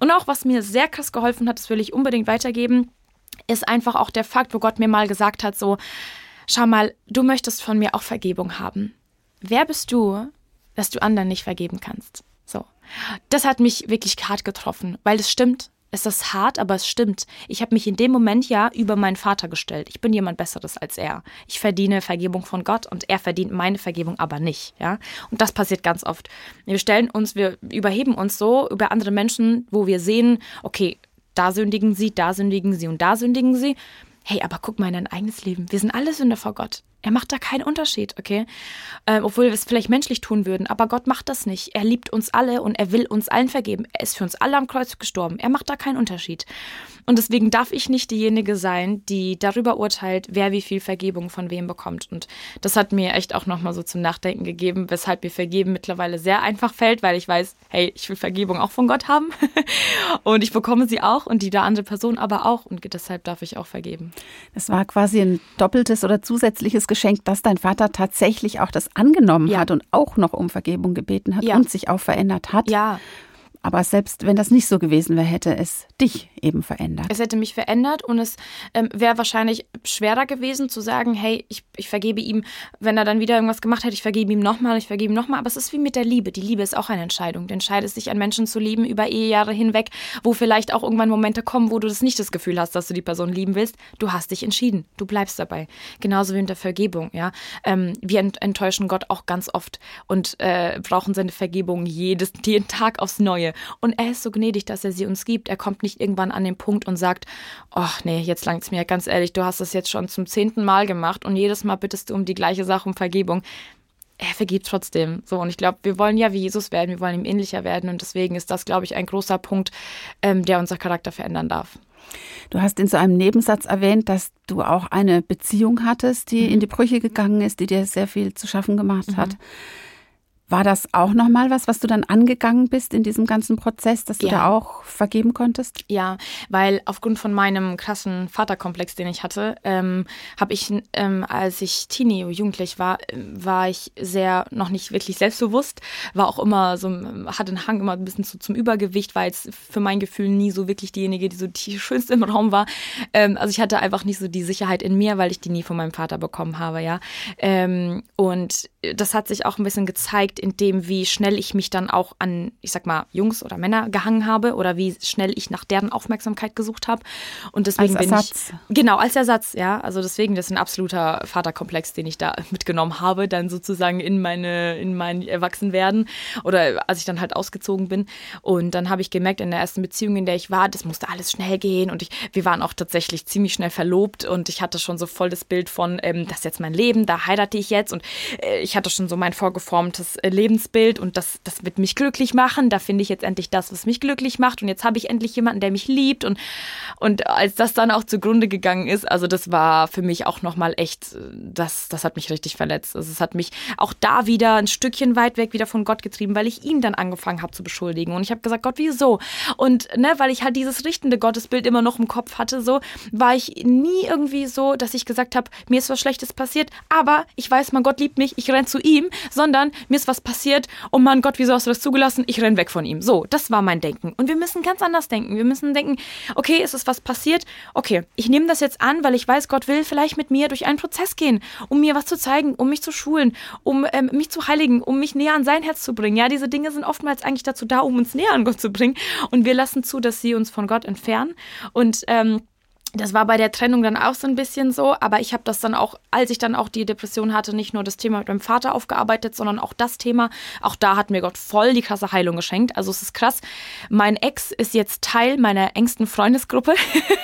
Und auch was mir sehr krass geholfen hat, das will ich unbedingt weitergeben ist einfach auch der Fakt, wo Gott mir mal gesagt hat, so, schau mal, du möchtest von mir auch Vergebung haben. Wer bist du, dass du anderen nicht vergeben kannst? So. Das hat mich wirklich hart getroffen, weil es stimmt. Es ist hart, aber es stimmt. Ich habe mich in dem Moment ja über meinen Vater gestellt. Ich bin jemand Besseres als er. Ich verdiene Vergebung von Gott und er verdient meine Vergebung aber nicht. Ja? Und das passiert ganz oft. Wir stellen uns, wir überheben uns so über andere Menschen, wo wir sehen, okay, da sündigen sie, da sündigen sie und da sündigen sie. Hey, aber guck mal in dein eigenes Leben. Wir sind alle Sünder vor Gott. Er macht da keinen Unterschied, okay? Ähm, obwohl wir es vielleicht menschlich tun würden. Aber Gott macht das nicht. Er liebt uns alle und er will uns allen vergeben. Er ist für uns alle am Kreuz gestorben. Er macht da keinen Unterschied. Und deswegen darf ich nicht diejenige sein, die darüber urteilt, wer wie viel Vergebung von wem bekommt. Und das hat mir echt auch nochmal so zum Nachdenken gegeben, weshalb mir Vergeben mittlerweile sehr einfach fällt, weil ich weiß, hey, ich will Vergebung auch von Gott haben. <laughs> und ich bekomme sie auch und die der andere Person aber auch. Und deshalb darf ich auch vergeben. Das war quasi ein doppeltes oder zusätzliches Geschenk, dass dein Vater tatsächlich auch das angenommen ja. hat und auch noch um Vergebung gebeten hat ja. und sich auch verändert hat. Ja. Aber selbst wenn das nicht so gewesen wäre, hätte es dich eben verändert. Es hätte mich verändert und es ähm, wäre wahrscheinlich schwerer gewesen zu sagen, hey, ich, ich vergebe ihm, wenn er dann wieder irgendwas gemacht hat, ich vergebe ihm nochmal, ich vergebe ihm nochmal. Aber es ist wie mit der Liebe. Die Liebe ist auch eine Entscheidung. Du entscheidest dich, an Menschen zu lieben über Ehejahre hinweg, wo vielleicht auch irgendwann Momente kommen, wo du das nicht das Gefühl hast, dass du die Person lieben willst. Du hast dich entschieden. Du bleibst dabei. Genauso wie mit der Vergebung. Ja? Ähm, wir enttäuschen Gott auch ganz oft und äh, brauchen seine Vergebung jeden Tag aufs Neue. Und er ist so gnädig, dass er sie uns gibt. Er kommt nicht irgendwann an den Punkt und sagt, ach nee, jetzt langt es mir, ganz ehrlich, du hast es jetzt schon zum zehnten Mal gemacht und jedes Mal bittest du um die gleiche Sache, um Vergebung er vergibt trotzdem. So, und ich glaube, wir wollen ja wie Jesus werden, wir wollen ihm ähnlicher werden. Und deswegen ist das, glaube ich, ein großer Punkt, ähm, der unser Charakter verändern darf. Du hast in so einem Nebensatz erwähnt, dass du auch eine Beziehung hattest, die mhm. in die Brüche gegangen ist, die dir sehr viel zu schaffen gemacht mhm. hat. War das auch nochmal was, was du dann angegangen bist in diesem ganzen Prozess, dass du ja. da auch vergeben konntest? Ja, weil aufgrund von meinem krassen Vaterkomplex, den ich hatte, ähm, habe ich, ähm, als ich Teenie, jugendlich war, war ich sehr noch nicht wirklich selbstbewusst, war auch immer so, hatte einen Hang immer ein bisschen so zum Übergewicht, war jetzt für mein Gefühl nie so wirklich diejenige, die so die <laughs> schönste im Raum war. Ähm, also ich hatte einfach nicht so die Sicherheit in mir, weil ich die nie von meinem Vater bekommen habe, ja. Ähm, und das hat sich auch ein bisschen gezeigt, in dem, wie schnell ich mich dann auch an, ich sag mal, Jungs oder Männer gehangen habe oder wie schnell ich nach deren Aufmerksamkeit gesucht habe. Und deswegen als bin Ersatz. ich. Genau, als Ersatz, ja. Also deswegen, das ist ein absoluter Vaterkomplex, den ich da <laughs> mitgenommen habe, dann sozusagen in meine, in mein Erwachsenwerden oder als ich dann halt ausgezogen bin. Und dann habe ich gemerkt, in der ersten Beziehung, in der ich war, das musste alles schnell gehen. Und ich, wir waren auch tatsächlich ziemlich schnell verlobt und ich hatte schon so voll das Bild von, ähm, das ist jetzt mein Leben, da heirate ich jetzt. Und äh, ich hatte schon so mein vorgeformtes Lebensbild und das, das wird mich glücklich machen. Da finde ich jetzt endlich das, was mich glücklich macht. Und jetzt habe ich endlich jemanden, der mich liebt. Und, und als das dann auch zugrunde gegangen ist, also das war für mich auch nochmal echt, das, das hat mich richtig verletzt. Also es hat mich auch da wieder ein Stückchen weit weg wieder von Gott getrieben, weil ich ihn dann angefangen habe zu beschuldigen. Und ich habe gesagt, Gott, wieso? Und ne, weil ich halt dieses richtende Gottesbild immer noch im Kopf hatte, so war ich nie irgendwie so, dass ich gesagt habe, mir ist was Schlechtes passiert, aber ich weiß, mein Gott liebt mich, ich renn zu ihm, sondern mir ist was was passiert. Oh Mann, Gott, wieso hast du das zugelassen? Ich renn weg von ihm. So, das war mein Denken. Und wir müssen ganz anders denken. Wir müssen denken, okay, ist es was passiert? Okay, ich nehme das jetzt an, weil ich weiß, Gott will vielleicht mit mir durch einen Prozess gehen, um mir was zu zeigen, um mich zu schulen, um ähm, mich zu heiligen, um mich näher an sein Herz zu bringen. Ja, diese Dinge sind oftmals eigentlich dazu da, um uns <laughs> näher an Gott zu bringen. Und wir lassen zu, dass sie uns von Gott entfernen. Und ähm, das war bei der Trennung dann auch so ein bisschen so, aber ich habe das dann auch, als ich dann auch die Depression hatte, nicht nur das Thema mit meinem Vater aufgearbeitet, sondern auch das Thema. Auch da hat mir Gott voll die krasse Heilung geschenkt. Also es ist krass. Mein Ex ist jetzt Teil meiner engsten Freundesgruppe,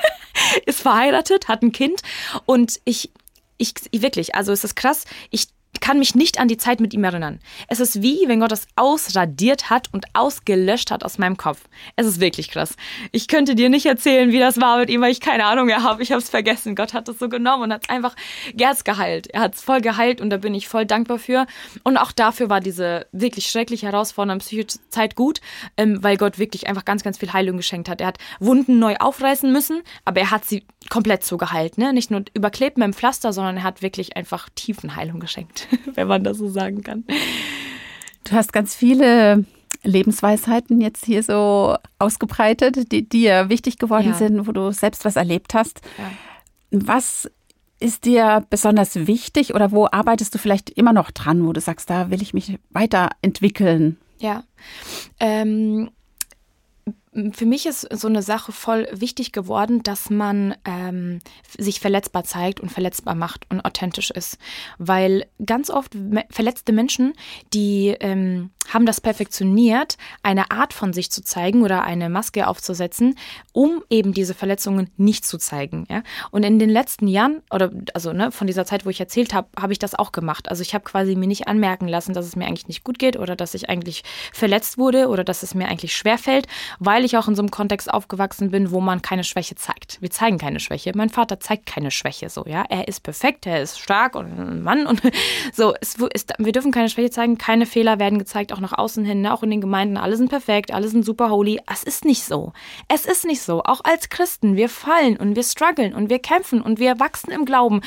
<laughs> ist verheiratet, hat ein Kind und ich, ich wirklich, also es ist krass. Ich kann mich nicht an die Zeit mit ihm erinnern. Es ist wie, wenn Gott das ausradiert hat und ausgelöscht hat aus meinem Kopf. Es ist wirklich krass. Ich könnte dir nicht erzählen, wie das war mit ihm, weil ich keine Ahnung mehr habe. Ich habe es vergessen. Gott hat das so genommen und hat es einfach Gerz geheilt. Er hat es voll geheilt und da bin ich voll dankbar für. Und auch dafür war diese wirklich schrecklich herausfordernde psychische Zeit gut, ähm, weil Gott wirklich einfach ganz, ganz viel Heilung geschenkt hat. Er hat Wunden neu aufreißen müssen, aber er hat sie komplett so geheilt. Ne? Nicht nur überklebt mit dem Pflaster, sondern er hat wirklich einfach Tiefenheilung geschenkt, <laughs> wenn man das so sagen kann. Du hast ganz viele Lebensweisheiten jetzt hier so ausgebreitet, die dir wichtig geworden Ja. sind, wo du selbst was erlebt hast. Ja. Was ist dir besonders wichtig oder wo arbeitest du vielleicht immer noch dran, wo du sagst, da will ich mich weiterentwickeln? Ja. Ähm, für mich ist so eine Sache voll wichtig geworden, dass man ähm, sich verletzbar zeigt und verletzbar macht und authentisch ist. Weil ganz oft me verletzte Menschen, die ähm, haben das perfektioniert, eine Art von sich zu zeigen oder eine Maske aufzusetzen, um eben diese Verletzungen nicht zu zeigen. Ja? Und in den letzten Jahren, oder also ne, von dieser Zeit, wo ich erzählt habe, habe ich das auch gemacht. Also ich habe quasi mir nicht anmerken lassen, dass es mir eigentlich nicht gut geht oder dass ich eigentlich verletzt wurde oder dass es mir eigentlich schwerfällt, weil ich auch in so einem Kontext aufgewachsen bin, wo man keine Schwäche zeigt. Wir zeigen keine Schwäche. Mein Vater zeigt keine Schwäche so, ja. Er ist perfekt, er ist stark und ein Mann und <laughs> so. Es, ist, wir dürfen keine Schwäche zeigen, keine Fehler werden gezeigt, auch nach außen hin, ne? auch in den Gemeinden. Alle sind perfekt, alle sind super holy. Es ist nicht so. Es ist nicht so. Auch als Christen, wir fallen und wir strugglen und wir kämpfen und wir wachsen im Glauben.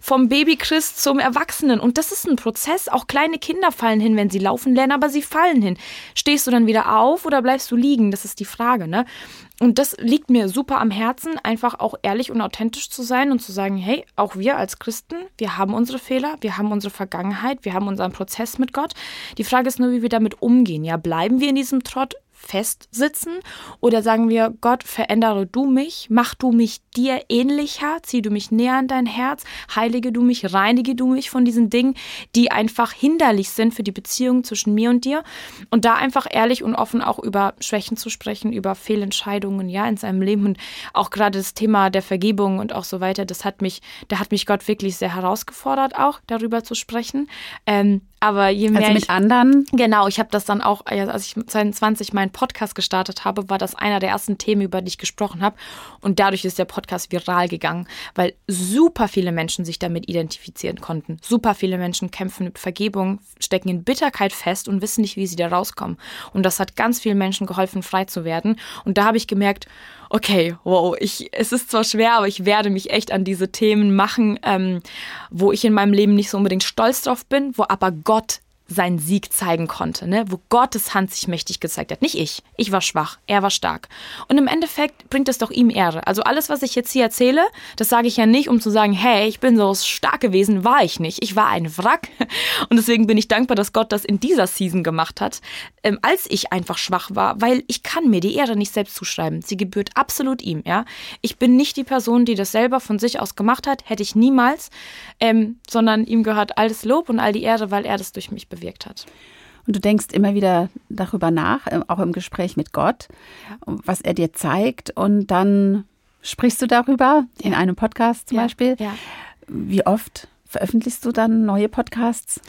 Vom Baby-Christ zum Erwachsenen. Und das ist ein Prozess. Auch kleine Kinder fallen hin, wenn sie laufen lernen, aber sie fallen hin. Stehst du dann wieder auf oder bleibst du liegen? Das ist die Frage, ne? Und das liegt mir super am Herzen, einfach auch ehrlich und authentisch zu sein und zu sagen, hey, auch wir als Christen, wir haben unsere Fehler, wir haben unsere Vergangenheit, wir haben unseren Prozess mit Gott. Die Frage ist nur, wie wir damit umgehen. Ja, bleiben wir in diesem Trott festsitzen oder sagen wir, Gott, verändere du mich, mach du mich dir ähnlicher, zieh du mich näher an dein Herz, heilige du mich, reinige du mich von diesen Dingen, die einfach hinderlich sind für die Beziehung zwischen mir und dir. Und da einfach ehrlich und offen auch über Schwächen zu sprechen, über Fehlentscheidungen, ja, in seinem Leben. Und auch gerade das Thema der Vergebung und auch so weiter, das hat mich, da hat mich Gott wirklich sehr herausgefordert auch, darüber zu sprechen, ähm, aber je mehr Also mit ich anderen? Genau, ich habe das dann auch, als ich 2020 meinen Podcast gestartet habe, war das einer der ersten Themen, über die ich gesprochen habe. Und dadurch ist der Podcast viral gegangen, weil super viele Menschen sich damit identifizieren konnten. Super viele Menschen kämpfen mit Vergebung, stecken in Bitterkeit fest und wissen nicht, wie sie da rauskommen. Und das hat ganz vielen Menschen geholfen, frei zu werden. Und da habe ich gemerkt, okay, wow, ich, es ist zwar schwer, aber ich werde mich echt an diese Themen machen, ähm, wo ich in meinem Leben nicht so unbedingt stolz drauf bin, wo aber Gott seinen Sieg zeigen konnte, ne? wo Gottes Hand sich mächtig gezeigt hat. Nicht ich. Ich war schwach, er war stark. Und im Endeffekt bringt es doch ihm Ehre. Also alles, was ich jetzt hier erzähle, das sage ich ja nicht, um zu sagen, hey, ich bin so stark gewesen, war ich nicht. Ich war ein Wrack. <laughs> Und deswegen bin ich dankbar, dass Gott das in dieser Season gemacht hat, ähm, als ich einfach schwach war, weil ich kann mir die Ehre nicht selbst zuschreiben. Sie gebührt absolut ihm, ja. Ich bin nicht die Person, die das selber von sich aus gemacht hat, hätte ich niemals, ähm, sondern ihm gehört alles Lob und all die Ehre, weil er das durch mich bewirkt hat. Und du denkst immer wieder darüber nach, äh, auch im Gespräch mit Gott, was er dir zeigt. Und dann sprichst du darüber in einem Podcast zum Ja, Beispiel. ja. Wie oft veröffentlichst du dann neue Podcasts?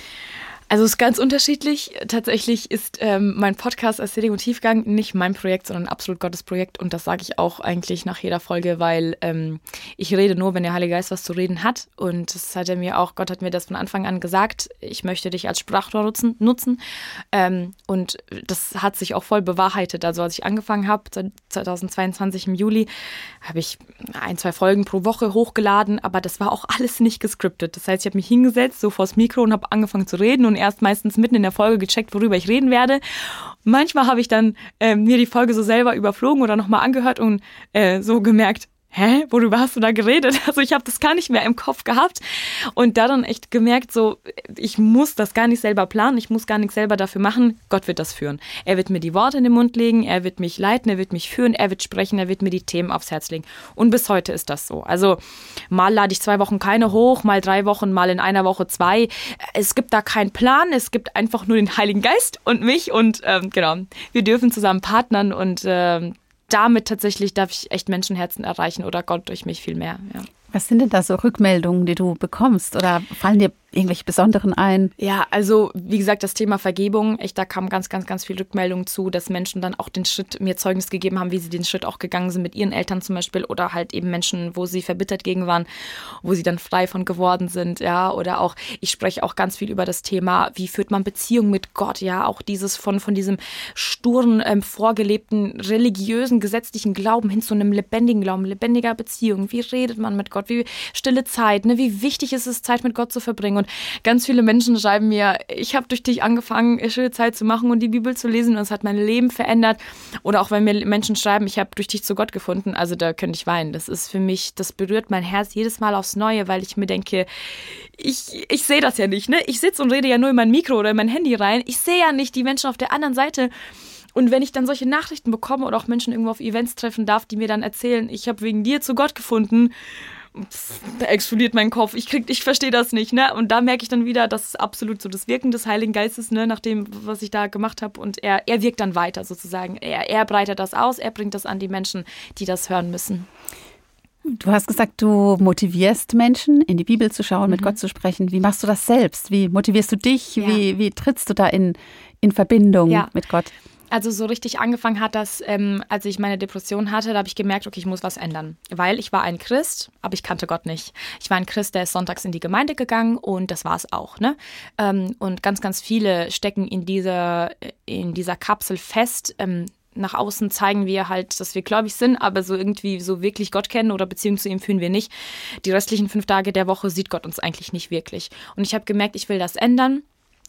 Also es ist ganz unterschiedlich. Tatsächlich ist ähm, mein Podcast Ästhetik und Tiefgang nicht mein Projekt, sondern absolut Gottes Projekt. Und das sage ich auch eigentlich nach jeder Folge, weil ähm, ich rede nur, wenn der Heilige Geist was zu reden hat. Und das hat er mir auch, Gott hat mir das von Anfang an gesagt. Ich möchte dich als Sprachrohr nutzen. nutzen. Ähm, und das hat sich auch voll bewahrheitet. Also als ich angefangen habe, 2022 im Juli, habe ich ein, zwei Folgen pro Woche hochgeladen, aber das war auch alles nicht gescriptet. Das heißt, ich habe mich hingesetzt, so vors Mikro und habe angefangen zu reden und erst meistens mitten in der Folge gecheckt, worüber ich reden werde. Manchmal habe ich dann ähm, mir die Folge so selber überflogen oder nochmal angehört und äh, so gemerkt, hä, worüber hast du da geredet? <laughs> Also ich habe das gar nicht mehr im Kopf gehabt und da dann echt gemerkt, so ich muss das gar nicht selber planen, ich muss gar nichts selber dafür machen. Gott wird das führen. Er wird mir die Worte in den Mund legen, er wird mich leiten, er wird mich führen, er wird sprechen, er wird mir die Themen aufs Herz legen. Und bis heute ist das so. Also mal lade ich zwei Wochen keine hoch, mal drei Wochen, mal in einer Woche zwei. Es gibt da keinen Plan, es gibt einfach nur den Heiligen Geist und mich und ähm, genau, wir dürfen zusammen partnern und ähm, damit tatsächlich darf ich echt Menschenherzen erreichen oder Gott durch mich viel mehr. Ja. Was sind denn da so Rückmeldungen, die du bekommst? Oder fallen dir irgendwelche besonderen ein? Ja, also wie gesagt, das Thema Vergebung, echt, da kam ganz, ganz, ganz viel Rückmeldung zu, dass Menschen dann auch den Schritt mir Zeugnis gegeben haben, wie sie den Schritt auch gegangen sind mit ihren Eltern zum Beispiel oder halt eben Menschen, wo sie verbittert gegen waren, wo sie dann frei von geworden sind, ja, oder auch, ich spreche auch ganz viel über das Thema, wie führt man Beziehung mit Gott, ja, auch dieses von, von diesem sturen, ähm, vorgelebten, religiösen, gesetzlichen Glauben hin zu einem lebendigen Glauben, lebendiger Beziehung, wie redet man mit Gott, wie stille Zeit, ne, wie wichtig ist es, Zeit mit Gott zu verbringen und ganz viele Menschen schreiben mir, ich habe durch dich angefangen, stille Zeit zu machen und die Bibel zu lesen und es hat mein Leben verändert. Oder auch wenn mir Menschen schreiben, ich habe durch dich zu Gott gefunden, also da könnte ich weinen. Das ist für mich, das berührt mein Herz jedes Mal aufs Neue, weil ich mir denke, ich, ich sehe das ja nicht, ne? Ich sitze und rede ja nur in mein Mikro oder in mein Handy rein. Ich sehe ja nicht die Menschen auf der anderen Seite. Und wenn ich dann solche Nachrichten bekomme oder auch Menschen irgendwo auf Events treffen darf, die mir dann erzählen, ich habe wegen dir zu Gott gefunden, da explodiert mein Kopf. Ich krieg, ich verstehe das nicht, ne? Und da merke ich dann wieder, das ist absolut so das Wirken des Heiligen Geistes, ne, nach dem, was ich da gemacht habe. Und er, er wirkt dann weiter sozusagen. Er, er breitet das aus, er bringt das an die Menschen, die das hören müssen. Du hast gesagt, du motivierst Menschen, in die Bibel zu schauen, mhm. mit Gott zu sprechen. Wie machst du das selbst? Wie motivierst du dich? Ja. Wie, wie trittst du da in, in Verbindung ja. mit Gott? Also so richtig angefangen hat das, ähm, als ich meine Depression hatte, da habe ich gemerkt, okay, ich muss was ändern. Weil ich war ein Christ, aber ich kannte Gott nicht. Ich war ein Christ, der ist sonntags in die Gemeinde gegangen und das war es auch. Ne? Ähm, und ganz, ganz viele stecken in dieser, in dieser Kapsel fest. Ähm, nach außen zeigen wir halt, dass wir gläubig sind, aber so irgendwie so wirklich Gott kennen oder Beziehung zu ihm fühlen wir nicht. Die restlichen fünf Tage der Woche sieht Gott uns eigentlich nicht wirklich. Und ich habe gemerkt, ich will das ändern.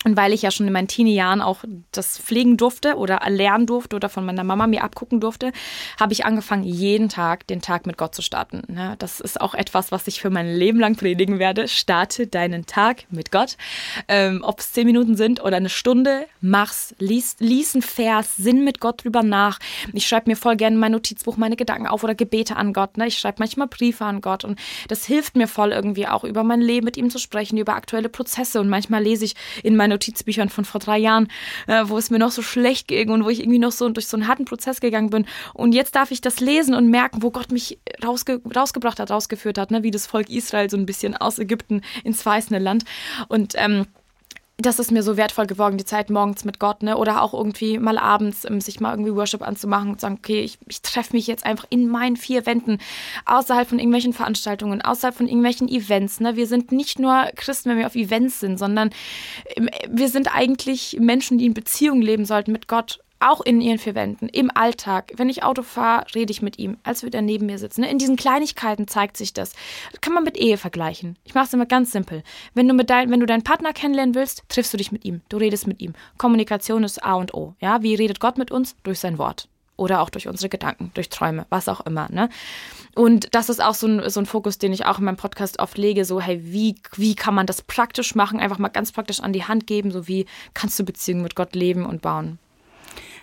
Und weil ich ja schon in meinen Teenie-Jahren auch das pflegen durfte oder lernen durfte oder von meiner Mama mir abgucken durfte, habe ich angefangen, jeden Tag den Tag mit Gott zu starten. Ne? Das ist auch etwas, was ich für mein Leben lang predigen werde. Starte deinen Tag mit Gott. Ähm, Ob es zehn Minuten sind oder eine Stunde, mach's. Lies, lies einen Vers, sinn mit Gott drüber nach. Ich schreibe mir voll gerne in mein Notizbuch meine Gedanken auf oder Gebete an Gott. Ne? Ich schreibe manchmal Briefe an Gott und das hilft mir voll irgendwie auch über mein Leben mit ihm zu sprechen, über aktuelle Prozesse. Und manchmal lese ich in meine Notizbüchern von vor drei Jahren, äh, wo es mir noch so schlecht ging und wo ich irgendwie noch so durch so einen harten Prozess gegangen bin. Und jetzt darf ich das lesen und merken, wo Gott mich rausge rausgebracht hat, rausgeführt hat, ne? wie das Volk Israel so ein bisschen aus Ägypten ins verheißene Land. Und ähm, das ist mir so wertvoll geworden, die Zeit morgens mit Gott, ne? Oder auch irgendwie mal abends, um, sich mal irgendwie Worship anzumachen und sagen, okay, ich, ich treffe mich jetzt einfach in meinen vier Wänden, außerhalb von irgendwelchen Veranstaltungen, außerhalb von irgendwelchen Events. Ne? Wir sind nicht nur Christen, wenn wir auf Events sind, sondern ähm, wir sind eigentlich Menschen, die in Beziehung leben sollten mit Gott auch in ihren vier Wänden, im Alltag. Wenn ich Auto fahre, rede ich mit ihm, als würde er neben mir sitzen. In diesen Kleinigkeiten zeigt sich das. Kann man mit Ehe vergleichen. Ich mache es immer ganz simpel. Wenn du, mit dein, wenn du deinen Partner kennenlernen willst, triffst du dich mit ihm. Du redest mit ihm. Kommunikation ist A und O. Ja, wie redet Gott mit uns? Durch sein Wort. Oder auch durch unsere Gedanken, durch Träume, was auch immer. Ne? Und das ist auch so ein, so ein Fokus, den ich auch in meinem Podcast oft lege. So, hey, wie, wie kann man das praktisch machen? Einfach mal ganz praktisch an die Hand geben. So, wie kannst du Beziehungen mit Gott leben und bauen?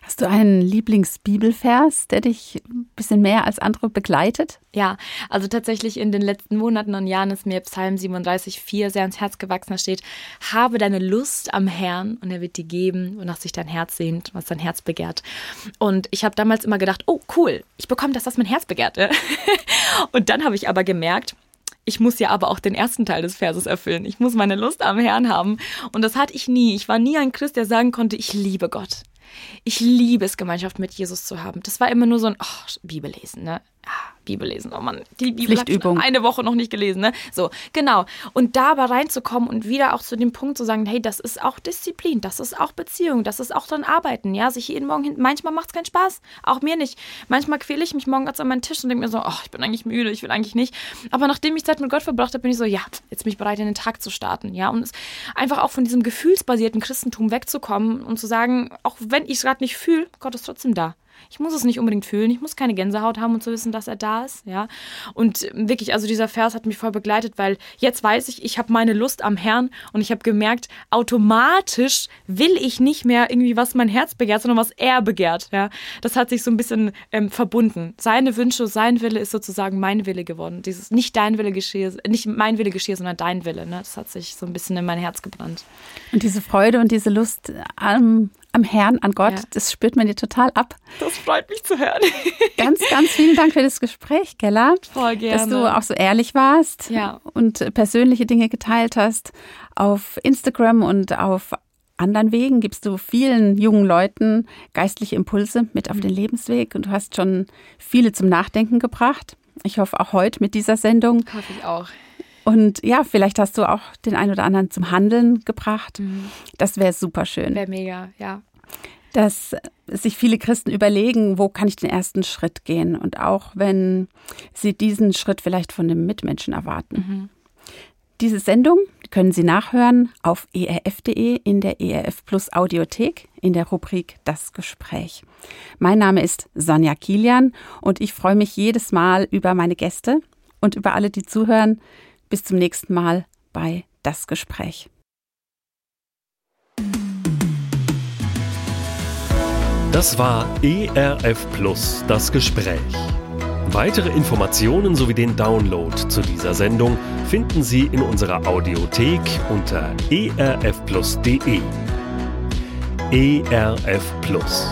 Hast du einen Lieblingsbibelvers, der dich ein bisschen mehr als andere begleitet? Ja, also tatsächlich in den letzten Monaten und Jahren ist mir Psalm 37, 4 sehr ans Herz gewachsen. Da steht, habe deine Lust am Herrn und er wird dir geben, wonach sich dein Herz sehnt, was dein Herz begehrt. Und ich habe damals immer gedacht, oh cool, ich bekomme das, was mein Herz begehrt. <laughs> und dann habe ich aber gemerkt, ich muss ja aber auch den ersten Teil des Verses erfüllen. Ich muss meine Lust am Herrn haben. Und das hatte ich nie. Ich war nie ein Christ, der sagen konnte, ich liebe Gott. Ich liebe es, Gemeinschaft mit Jesus zu haben. Das war immer nur so ein oh, Bibel lesen, ne? Ah, Bibel lesen. Oh Mann, die Bibel Pflichtübung. eine Woche noch nicht gelesen, ne? So, genau. Und da aber reinzukommen und wieder auch zu dem Punkt zu sagen, hey, das ist auch Disziplin, das ist auch Beziehung, das ist auch dann Arbeiten, ja? Sich jeden Morgen hin, manchmal macht es keinen Spaß, auch mir nicht. Manchmal quäle ich mich morgens an meinen Tisch und denke mir so, oh, ich bin eigentlich müde, ich will eigentlich nicht. Aber nachdem ich Zeit mit Gott verbracht habe, bin ich so, ja, jetzt bin ich bereit, in den Tag zu starten, ja? Und es einfach auch von diesem gefühlsbasierten Christentum wegzukommen und zu sagen, auch wenn ich es gerade nicht fühle, Gott ist trotzdem da. Ich muss es nicht unbedingt fühlen, ich muss keine Gänsehaut haben, um zu wissen, dass er da ist, ja. Und wirklich, also dieser Vers hat mich voll begleitet, weil jetzt weiß ich, ich habe meine Lust am Herrn und ich habe gemerkt, automatisch will ich nicht mehr irgendwie, was mein Herz begehrt, sondern was er begehrt, ja. Das hat sich so ein bisschen ähm, verbunden. Seine Wünsche, sein Wille ist sozusagen mein Wille geworden. Dieses nicht dein Wille geschehe, nicht mein Wille geschehe, sondern dein Wille, ne. Das hat sich so ein bisschen in mein Herz gebrannt. Und diese Freude und diese Lust am am Herrn, an Gott. Ja. Das spürt man dir total ab. Das freut mich zu hören. <laughs> Ganz, ganz vielen Dank für das Gespräch, Gella. Voll gerne. Dass du auch so ehrlich warst Ja. und persönliche Dinge geteilt hast. Auf Instagram und auf anderen Wegen gibst du vielen jungen Leuten geistliche Impulse mit auf den Lebensweg und du hast schon viele zum Nachdenken gebracht. Ich hoffe auch heute mit dieser Sendung. Hoffe ich auch. Und ja, vielleicht hast du auch den einen oder anderen zum Handeln gebracht. Das wäre super schön. Wäre mega, ja. dass sich viele Christen überlegen, wo kann ich den ersten Schritt gehen und auch wenn sie diesen Schritt vielleicht von dem Mitmenschen erwarten. Diese Sendung können Sie nachhören auf erf.de in der ERF Plus Audiothek in der Rubrik Das Gespräch. Mein Name ist Sonja Kilian und ich freue mich jedes Mal über meine Gäste und über alle, die zuhören. Bis zum nächsten Mal bei Das Gespräch. Das war ERF Plus, das Gespräch. Weitere Informationen sowie den Download zu dieser Sendung finden Sie in unserer Audiothek unter erfplus.de. ERF Plus.